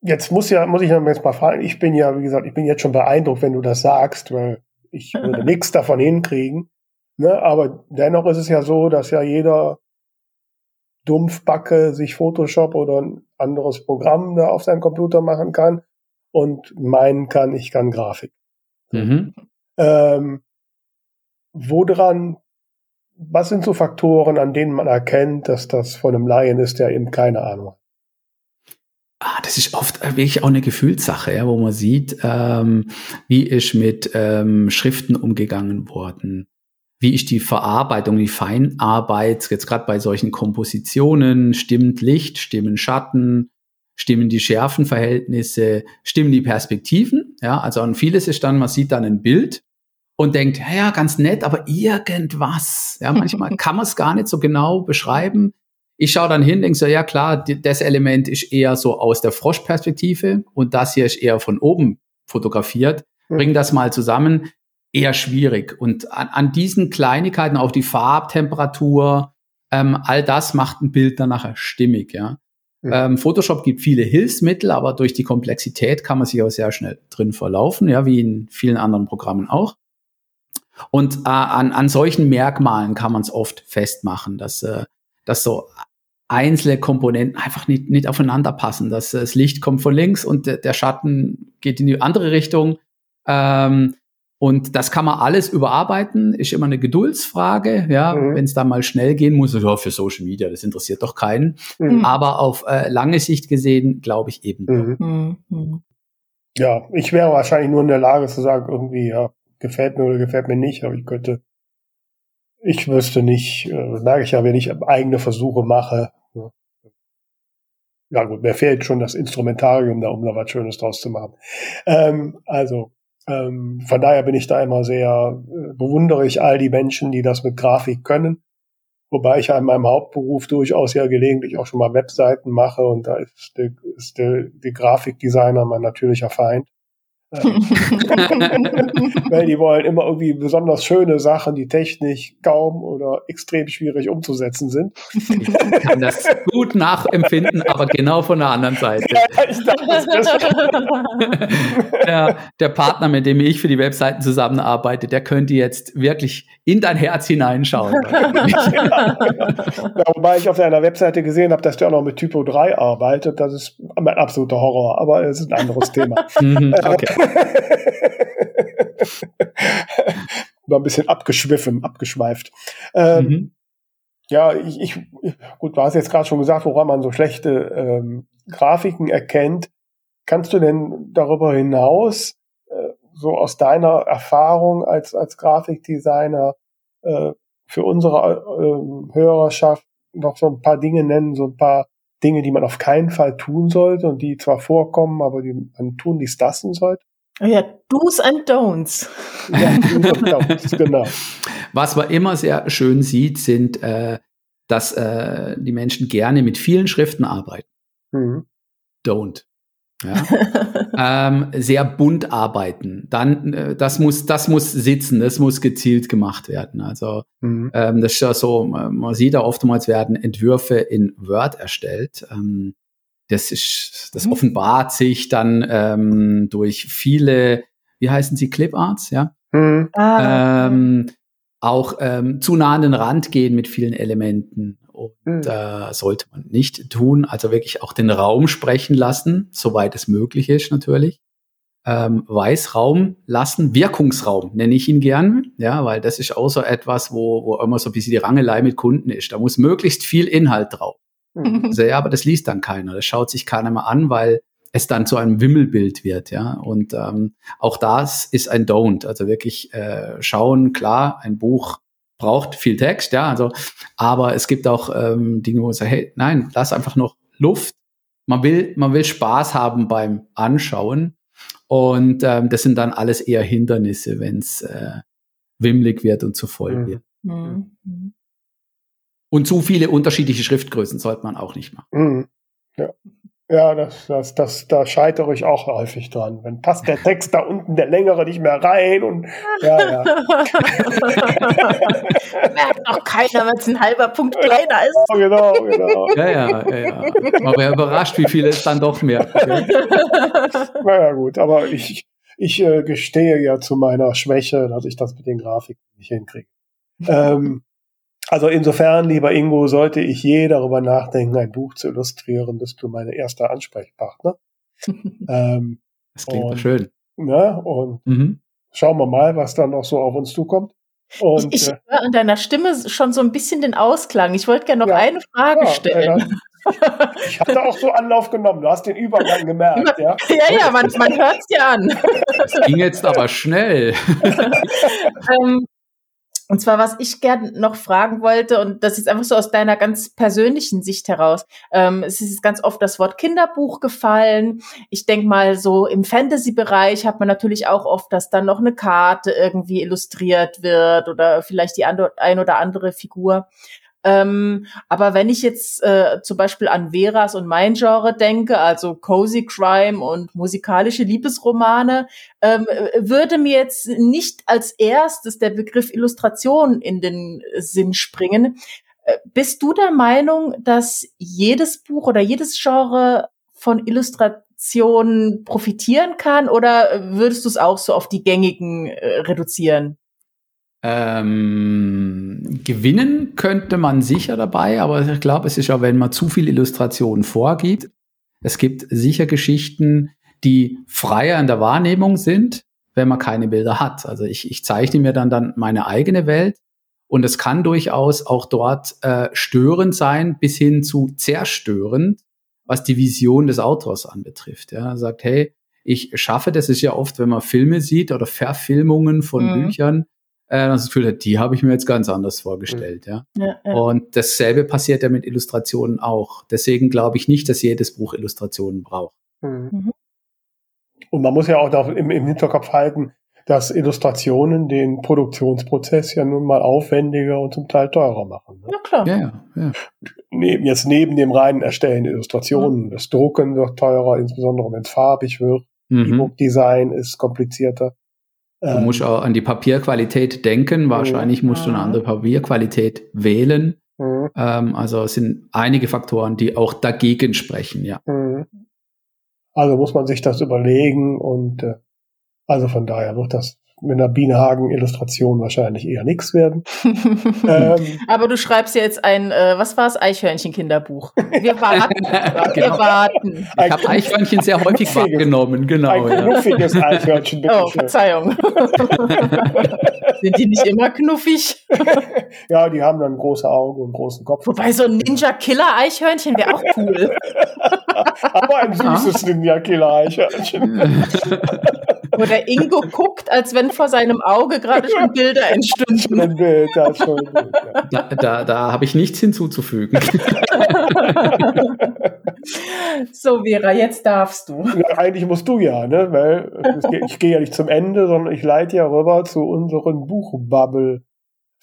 Jetzt muss ja, muss ich jetzt mal fragen, ich bin ja, wie gesagt, ich bin jetzt schon beeindruckt, wenn du das sagst, weil ich würde nichts davon hinkriegen. Ne? Aber dennoch ist es ja so, dass ja jeder Dumpfbacke sich Photoshop oder ein anderes Programm da auf seinem Computer machen kann und meinen kann, ich kann Grafik. Mhm. Ähm, woran, was sind so Faktoren, an denen man erkennt, dass das von einem Laien ist, der eben keine Ahnung hat? Ah, das ist oft wirklich auch eine Gefühlssache, ja, wo man sieht, ähm, wie ist mit ähm, Schriften umgegangen worden, wie ist die Verarbeitung, die Feinarbeit, jetzt gerade bei solchen Kompositionen, stimmt Licht, stimmen Schatten, stimmen die Schärfenverhältnisse, stimmen die Perspektiven, ja, also an vieles ist dann, man sieht dann ein Bild und denkt, ja, ja, ganz nett, aber irgendwas, ja, manchmal kann man es gar nicht so genau beschreiben. Ich schaue dann hin, denke so, ja klar, das Element ist eher so aus der Froschperspektive und das hier ist eher von oben fotografiert. Bring das mal zusammen eher schwierig. Und an, an diesen Kleinigkeiten, auch die Farbtemperatur, ähm, all das macht ein Bild dann nachher stimmig, ja. Mhm. Ähm, Photoshop gibt viele Hilfsmittel, aber durch die Komplexität kann man sich auch sehr schnell drin verlaufen, ja, wie in vielen anderen Programmen auch. Und äh, an, an solchen Merkmalen kann man es oft festmachen, dass, äh, dass so einzelne Komponenten einfach nicht, nicht aufeinander passen. Dass äh, das Licht kommt von links und der, der Schatten geht in die andere Richtung. Ähm, und das kann man alles überarbeiten, ist immer eine Geduldsfrage. Ja, mhm. wenn es da mal schnell gehen muss, ja, für Social Media, das interessiert doch keinen. Mhm. Aber auf äh, lange Sicht gesehen, glaube ich eben. Mhm. mhm. Ja, ich wäre wahrscheinlich nur in der Lage zu sagen, irgendwie, ja, gefällt mir oder gefällt mir nicht, aber ich könnte, ich wüsste nicht, äh, merke ich ja, wenn ich eigene Versuche mache. Ja. ja gut, mir fehlt schon das Instrumentarium da, um da was Schönes draus zu machen. Ähm, also, ähm, von daher bin ich da immer sehr, äh, bewundere ich all die Menschen, die das mit Grafik können. Wobei ich ja in meinem Hauptberuf durchaus ja gelegentlich auch schon mal Webseiten mache und da ist, der, ist der, der Grafikdesigner mein natürlicher Feind. Weil die wollen immer irgendwie besonders schöne Sachen, die technisch kaum oder extrem schwierig umzusetzen sind. Ich kann das gut nachempfinden, aber genau von der anderen Seite. Ja, ich dachte, das der, der Partner, mit dem ich für die Webseiten zusammenarbeite, der könnte jetzt wirklich in dein Herz hineinschauen. ja, wobei ich auf deiner Webseite gesehen habe, dass du auch noch mit Typo 3 arbeitet. Das ist mein absoluter Horror, aber es ist ein anderes Thema. Mhm, okay. War ein bisschen abgeschwiffen, abgeschweift. Ähm, mhm. Ja, ich, ich, gut, du hast jetzt gerade schon gesagt, woran man so schlechte ähm, Grafiken erkennt. Kannst du denn darüber hinaus, äh, so aus deiner Erfahrung als, als Grafikdesigner, äh, für unsere äh, Hörerschaft noch so ein paar Dinge nennen, so ein paar Dinge, die man auf keinen Fall tun sollte und die zwar vorkommen, aber die man tun dies lassen sollte? Oh ja, Do's and Don'ts. Ja, Do's and Don'ts, genau. Was man immer sehr schön sieht, sind, äh, dass äh, die Menschen gerne mit vielen Schriften arbeiten. Mhm. Don't. Ja. ähm, sehr bunt arbeiten. Dann, äh, das muss, das muss sitzen, das muss gezielt gemacht werden. Also mhm. ähm, das ist ja so, man sieht da oftmals werden Entwürfe in Word erstellt. Ähm, das ist, das mhm. offenbart sich dann ähm, durch viele, wie heißen sie, Cliparts, ja? Mhm. Ah. Ähm, auch ähm, zu nah an den Rand gehen mit vielen Elementen. Und mhm. äh, sollte man nicht tun. Also wirklich auch den Raum sprechen lassen, soweit es möglich ist natürlich. Ähm, Weißraum lassen, Wirkungsraum nenne ich ihn gern, ja, weil das ist auch so etwas, wo, wo immer so ein bisschen die Rangelei mit Kunden ist. Da muss möglichst viel Inhalt drauf. Mhm. So, ja, aber das liest dann keiner. Das schaut sich keiner mal an, weil es dann zu einem Wimmelbild wird, ja. Und ähm, auch das ist ein Don't. Also wirklich äh, schauen, klar, ein Buch braucht viel Text, ja, also, aber es gibt auch ähm, Dinge, wo ich sage, hey, nein, lass einfach noch Luft. Man will, man will Spaß haben beim Anschauen. Und ähm, das sind dann alles eher Hindernisse, wenn es äh, wimmlig wird und zu voll mhm. wird. Mhm. Und zu viele unterschiedliche Schriftgrößen sollte man auch nicht machen. Mhm. Ja. Ja, das, das, das, da scheitere ich auch häufig dran. Wenn passt der Text da unten, der längere, nicht mehr rein und ja, ja. Merkt doch keiner, wenn es ein halber Punkt kleiner ist. Genau, genau. Ja, ja, ja, ja. Aber er überrascht, wie viele es dann doch mehr. naja, gut, aber ich, ich äh, gestehe ja zu meiner Schwäche, dass ich das mit den Grafiken nicht hinkriege. Ähm, also insofern, lieber Ingo, sollte ich je darüber nachdenken, ein Buch zu illustrieren, bist du meine erste Ansprechpartner. ähm, das klingt und, schön. Ne, und mhm. schauen wir mal, was dann noch so auf uns zukommt. Und, ich, ich äh, höre an deiner Stimme schon so ein bisschen den Ausklang. Ich wollte gerne noch ja, eine Frage ja, stellen. Ja, ich hatte auch so Anlauf genommen. Du hast den Übergang gemerkt, ja? Ja, ja, man, man hört es dir an. Das ging jetzt aber schnell. ähm, und zwar, was ich gerne noch fragen wollte, und das ist einfach so aus deiner ganz persönlichen Sicht heraus. Ähm, es ist ganz oft das Wort Kinderbuch gefallen. Ich denke mal, so im Fantasy-Bereich hat man natürlich auch oft, dass dann noch eine Karte irgendwie illustriert wird oder vielleicht die ein oder andere Figur. Ähm, aber wenn ich jetzt äh, zum Beispiel an Veras und mein Genre denke, also Cozy Crime und musikalische Liebesromane, ähm, würde mir jetzt nicht als erstes der Begriff Illustration in den Sinn springen. Äh, bist du der Meinung, dass jedes Buch oder jedes Genre von Illustrationen profitieren kann oder würdest du es auch so auf die gängigen äh, reduzieren? Ähm, gewinnen könnte man sicher dabei, aber ich glaube, es ist ja, wenn man zu viel Illustrationen vorgibt. Es gibt sicher Geschichten, die freier in der Wahrnehmung sind, wenn man keine Bilder hat. Also ich, ich zeichne mir dann, dann meine eigene Welt und es kann durchaus auch dort äh, störend sein, bis hin zu zerstörend, was die Vision des Autors anbetrifft. Ja, er sagt, hey, ich schaffe, das ist ja oft, wenn man Filme sieht oder Verfilmungen von mhm. Büchern, äh, das Gefühl hat, die habe ich mir jetzt ganz anders vorgestellt. Mhm. Ja? Ja, ja. Und dasselbe passiert ja mit Illustrationen auch. Deswegen glaube ich nicht, dass jedes Buch Illustrationen braucht. Mhm. mhm. Und man muss ja auch im, im Hinterkopf halten, dass Illustrationen den Produktionsprozess ja nun mal aufwendiger und zum Teil teurer machen. Ne? Ja, klar. Ja, ja, ja. Neben, jetzt neben dem reinen Erstellen Illustrationen, mhm. das Drucken wird teurer, insbesondere wenn es farbig wird. Mhm. E-Book-Design ist komplizierter. Du musst ähm. auch an die Papierqualität denken. Wahrscheinlich musst du eine andere Papierqualität wählen. Mhm. Ähm, also es sind einige Faktoren, die auch dagegen sprechen, ja. Mhm. Also muss man sich das überlegen und äh, also von daher wird das mit einer Bienenhagen-Illustration wahrscheinlich eher nichts werden. ähm, Aber du schreibst ja jetzt ein, äh, was war es, Eichhörnchen-Kinderbuch. Wir warten. wir genau. warten. Ich habe Eichhörnchen sehr häufig wahrgenommen, genau. Ein knuffiges ja. Eichhörnchen, bitte Oh, Verzeihung. Sind die nicht immer knuffig? ja, die haben dann große Augen und großen Kopf. Wobei so ein Ninja-Killer-Eichhörnchen wäre auch cool. Aber ein süßes Ninja-Killer-Eichhörnchen. Wo der Ingo guckt, als wenn vor seinem Auge gerade schon Bilder entstünden. Ein Bild, das schon gut, ja. Da, da, da habe ich nichts hinzuzufügen. so, Vera, jetzt darfst du. Ja, eigentlich musst du ja, ne? Weil ich gehe ja nicht zum Ende, sondern ich leite ja rüber zu unseren Buchbubble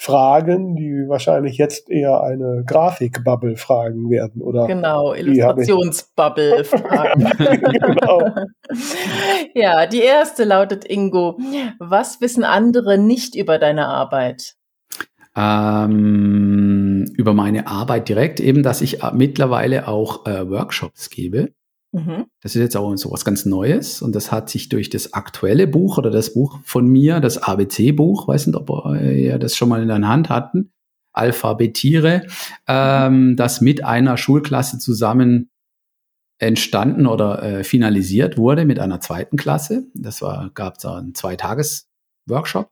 Fragen, die wahrscheinlich jetzt eher eine Grafikbubble fragen werden, oder? Genau, Illustrationsbubble fragen. genau. Ja, die erste lautet Ingo. Was wissen andere nicht über deine Arbeit? Ähm, über meine Arbeit direkt, eben, dass ich mittlerweile auch äh, Workshops gebe. Mhm. Das ist jetzt auch so was ganz Neues und das hat sich durch das aktuelle Buch oder das Buch von mir, das ABC-Buch, weiß nicht, ob ihr das schon mal in der Hand hatten, Alphabetiere, ähm, das mit einer Schulklasse zusammen entstanden oder äh, finalisiert wurde mit einer zweiten Klasse. Das war, gab es einen Zweitages-Workshop.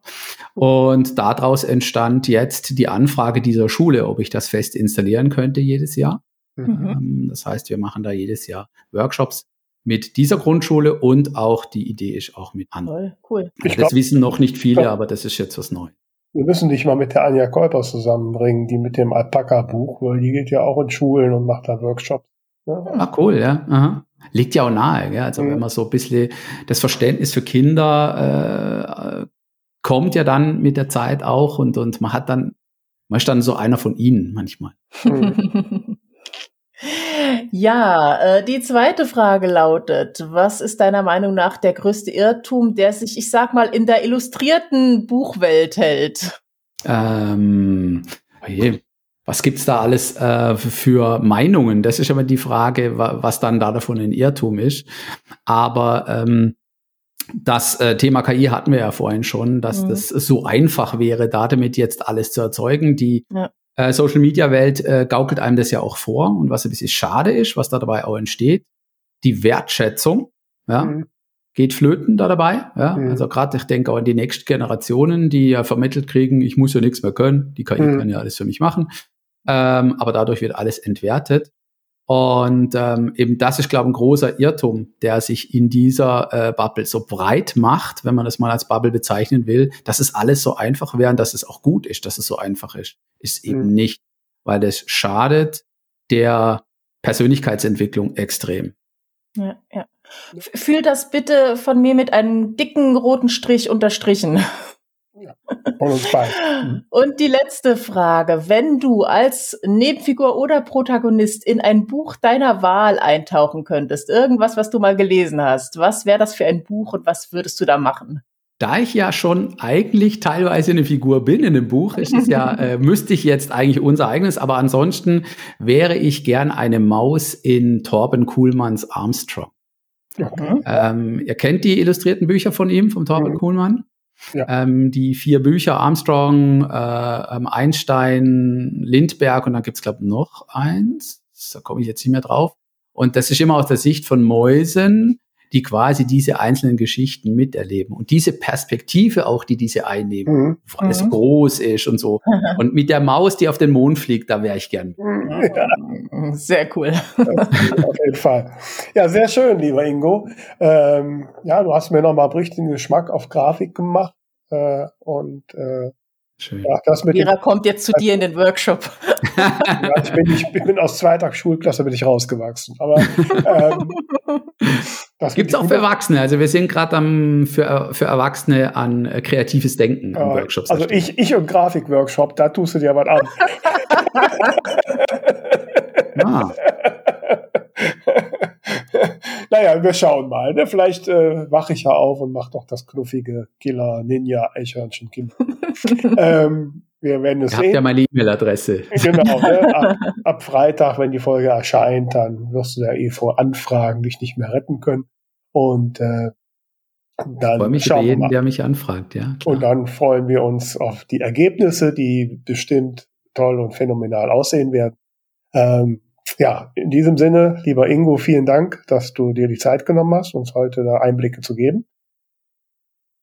Und daraus entstand jetzt die Anfrage dieser Schule, ob ich das fest installieren könnte jedes Jahr. Mhm. Ähm, das heißt, wir machen da jedes Jahr Workshops mit dieser Grundschule und auch die Idee ist auch mit anderen. Cool. Also das glaub, wissen noch nicht viele, glaub, aber das ist jetzt was Neues. Wir müssen dich mal mit der Anja Kolpers zusammenbringen, die mit dem Alpaka-Buch, weil die geht ja auch in Schulen und macht da Workshops. Ja. Ah, cool, ja. Aha. Liegt ja auch nahe, gell? Also mhm. wenn man so ein bisschen das Verständnis für Kinder äh, kommt ja dann mit der Zeit auch und, und man hat dann, man ist dann so einer von ihnen manchmal. Mhm. Ja, äh, die zweite Frage lautet, was ist deiner Meinung nach der größte Irrtum, der sich, ich sag mal, in der illustrierten Buchwelt hält? Ähm, oje, was gibt's da alles äh, für Meinungen? Das ist immer die Frage, was dann da davon ein Irrtum ist. Aber ähm, das äh, Thema KI hatten wir ja vorhin schon, dass mhm. das so einfach wäre, da damit jetzt alles zu erzeugen. Die ja. Äh, Social Media Welt äh, gaukelt einem das ja auch vor. Und was ein bisschen schade ist, was da dabei auch entsteht, die Wertschätzung, ja, mhm. geht flöten da dabei. Ja. Mhm. Also gerade, ich denke auch an die nächsten Generationen, die ja vermittelt kriegen, ich muss ja nichts mehr können, die KI mhm. kann ja alles für mich machen ähm, aber dadurch wird alles entwertet. Und ähm, eben das ist, glaube ich, ein großer Irrtum, der sich in dieser äh, Bubble so breit macht, wenn man das mal als Bubble bezeichnen will, dass es alles so einfach wäre und dass es auch gut ist, dass es so einfach ist. Ist mhm. eben nicht, weil das schadet der Persönlichkeitsentwicklung extrem. Ja, ja. Fühl das bitte von mir mit einem dicken roten Strich unterstrichen. Beiden. Und die letzte Frage. Wenn du als Nebenfigur oder Protagonist in ein Buch deiner Wahl eintauchen könntest, irgendwas, was du mal gelesen hast, was wäre das für ein Buch und was würdest du da machen? Da ich ja schon eigentlich teilweise eine Figur bin in dem Buch, ist es ja, äh, müsste ich jetzt eigentlich unser eigenes, aber ansonsten wäre ich gern eine Maus in Torben Kuhlmanns Armstrong. Okay. Ähm, ihr kennt die illustrierten Bücher von ihm, vom Torben mhm. Kuhlmann? Ja. Ähm, die vier Bücher Armstrong, äh, ähm, Einstein, Lindberg und dann gibt's glaube noch eins. Da komme ich jetzt nicht mehr drauf. Und das ist immer aus der Sicht von Mäusen, die quasi diese einzelnen Geschichten miterleben. Und diese Perspektive auch, die diese einnehmen, mhm. wo alles mhm. groß ist und so. Und mit der Maus, die auf den Mond fliegt, da wäre ich gern. Ja. Sehr cool. auf jeden Fall. Ja, sehr schön, lieber Ingo. Ähm, ja, du hast mir nochmal richtigen Geschmack auf Grafik gemacht. Äh, und äh, Schön. Ja, das mit Mira kommt jetzt zu dir in den Workshop. Ja, ich, bin, ich bin aus zweiter Schulklasse bin ich rausgewachsen. Aber ähm, das gibt es auch für Erwachsene. Also wir sind gerade für, für Erwachsene an äh, kreatives Denken äh, Workshops. Also ich, ich und Grafikworkshop, da tust du dir was an. ah. naja, wir schauen mal. Ne? Vielleicht äh, wache ich ja auf und mache doch das knuffige Killer-Ninja-Eichhörnchen-Kind. ähm, wir werden es sehen. Habt ja meine E-Mail-Adresse. Genau. Ne? Ab, ab, Freitag, wenn die Folge erscheint, dann wirst du ja eh vor Anfragen dich nicht mehr retten können. Und äh, dann ich freue mich über jeden, der mich anfragt, ja. Klar. Und dann freuen wir uns auf die Ergebnisse, die bestimmt toll und phänomenal aussehen werden. Ähm, ja, in diesem Sinne, lieber Ingo, vielen Dank, dass du dir die Zeit genommen hast, uns heute da Einblicke zu geben.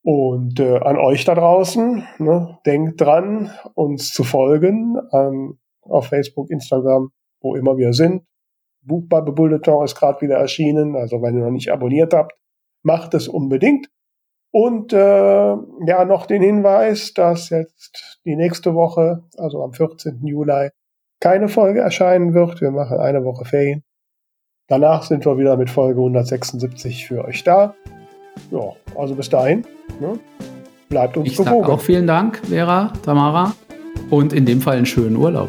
Und äh, an euch da draußen, ne, denkt dran, uns zu folgen ähm, auf Facebook, Instagram, wo immer wir sind. Buchbubble Bulletin ist gerade wieder erschienen, also wenn ihr noch nicht abonniert habt, macht es unbedingt. Und äh, ja, noch den Hinweis, dass jetzt die nächste Woche, also am 14. Juli, keine Folge erscheinen wird. Wir machen eine Woche Ferien. Danach sind wir wieder mit Folge 176 für euch da. Ja, also bis dahin. Ne? Bleibt uns ich gewogen. Sag auch vielen Dank, Vera, Tamara. Und in dem Fall einen schönen Urlaub.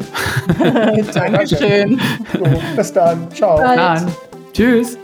Dankeschön. So, bis dann. Ciao. Dann. Tschüss.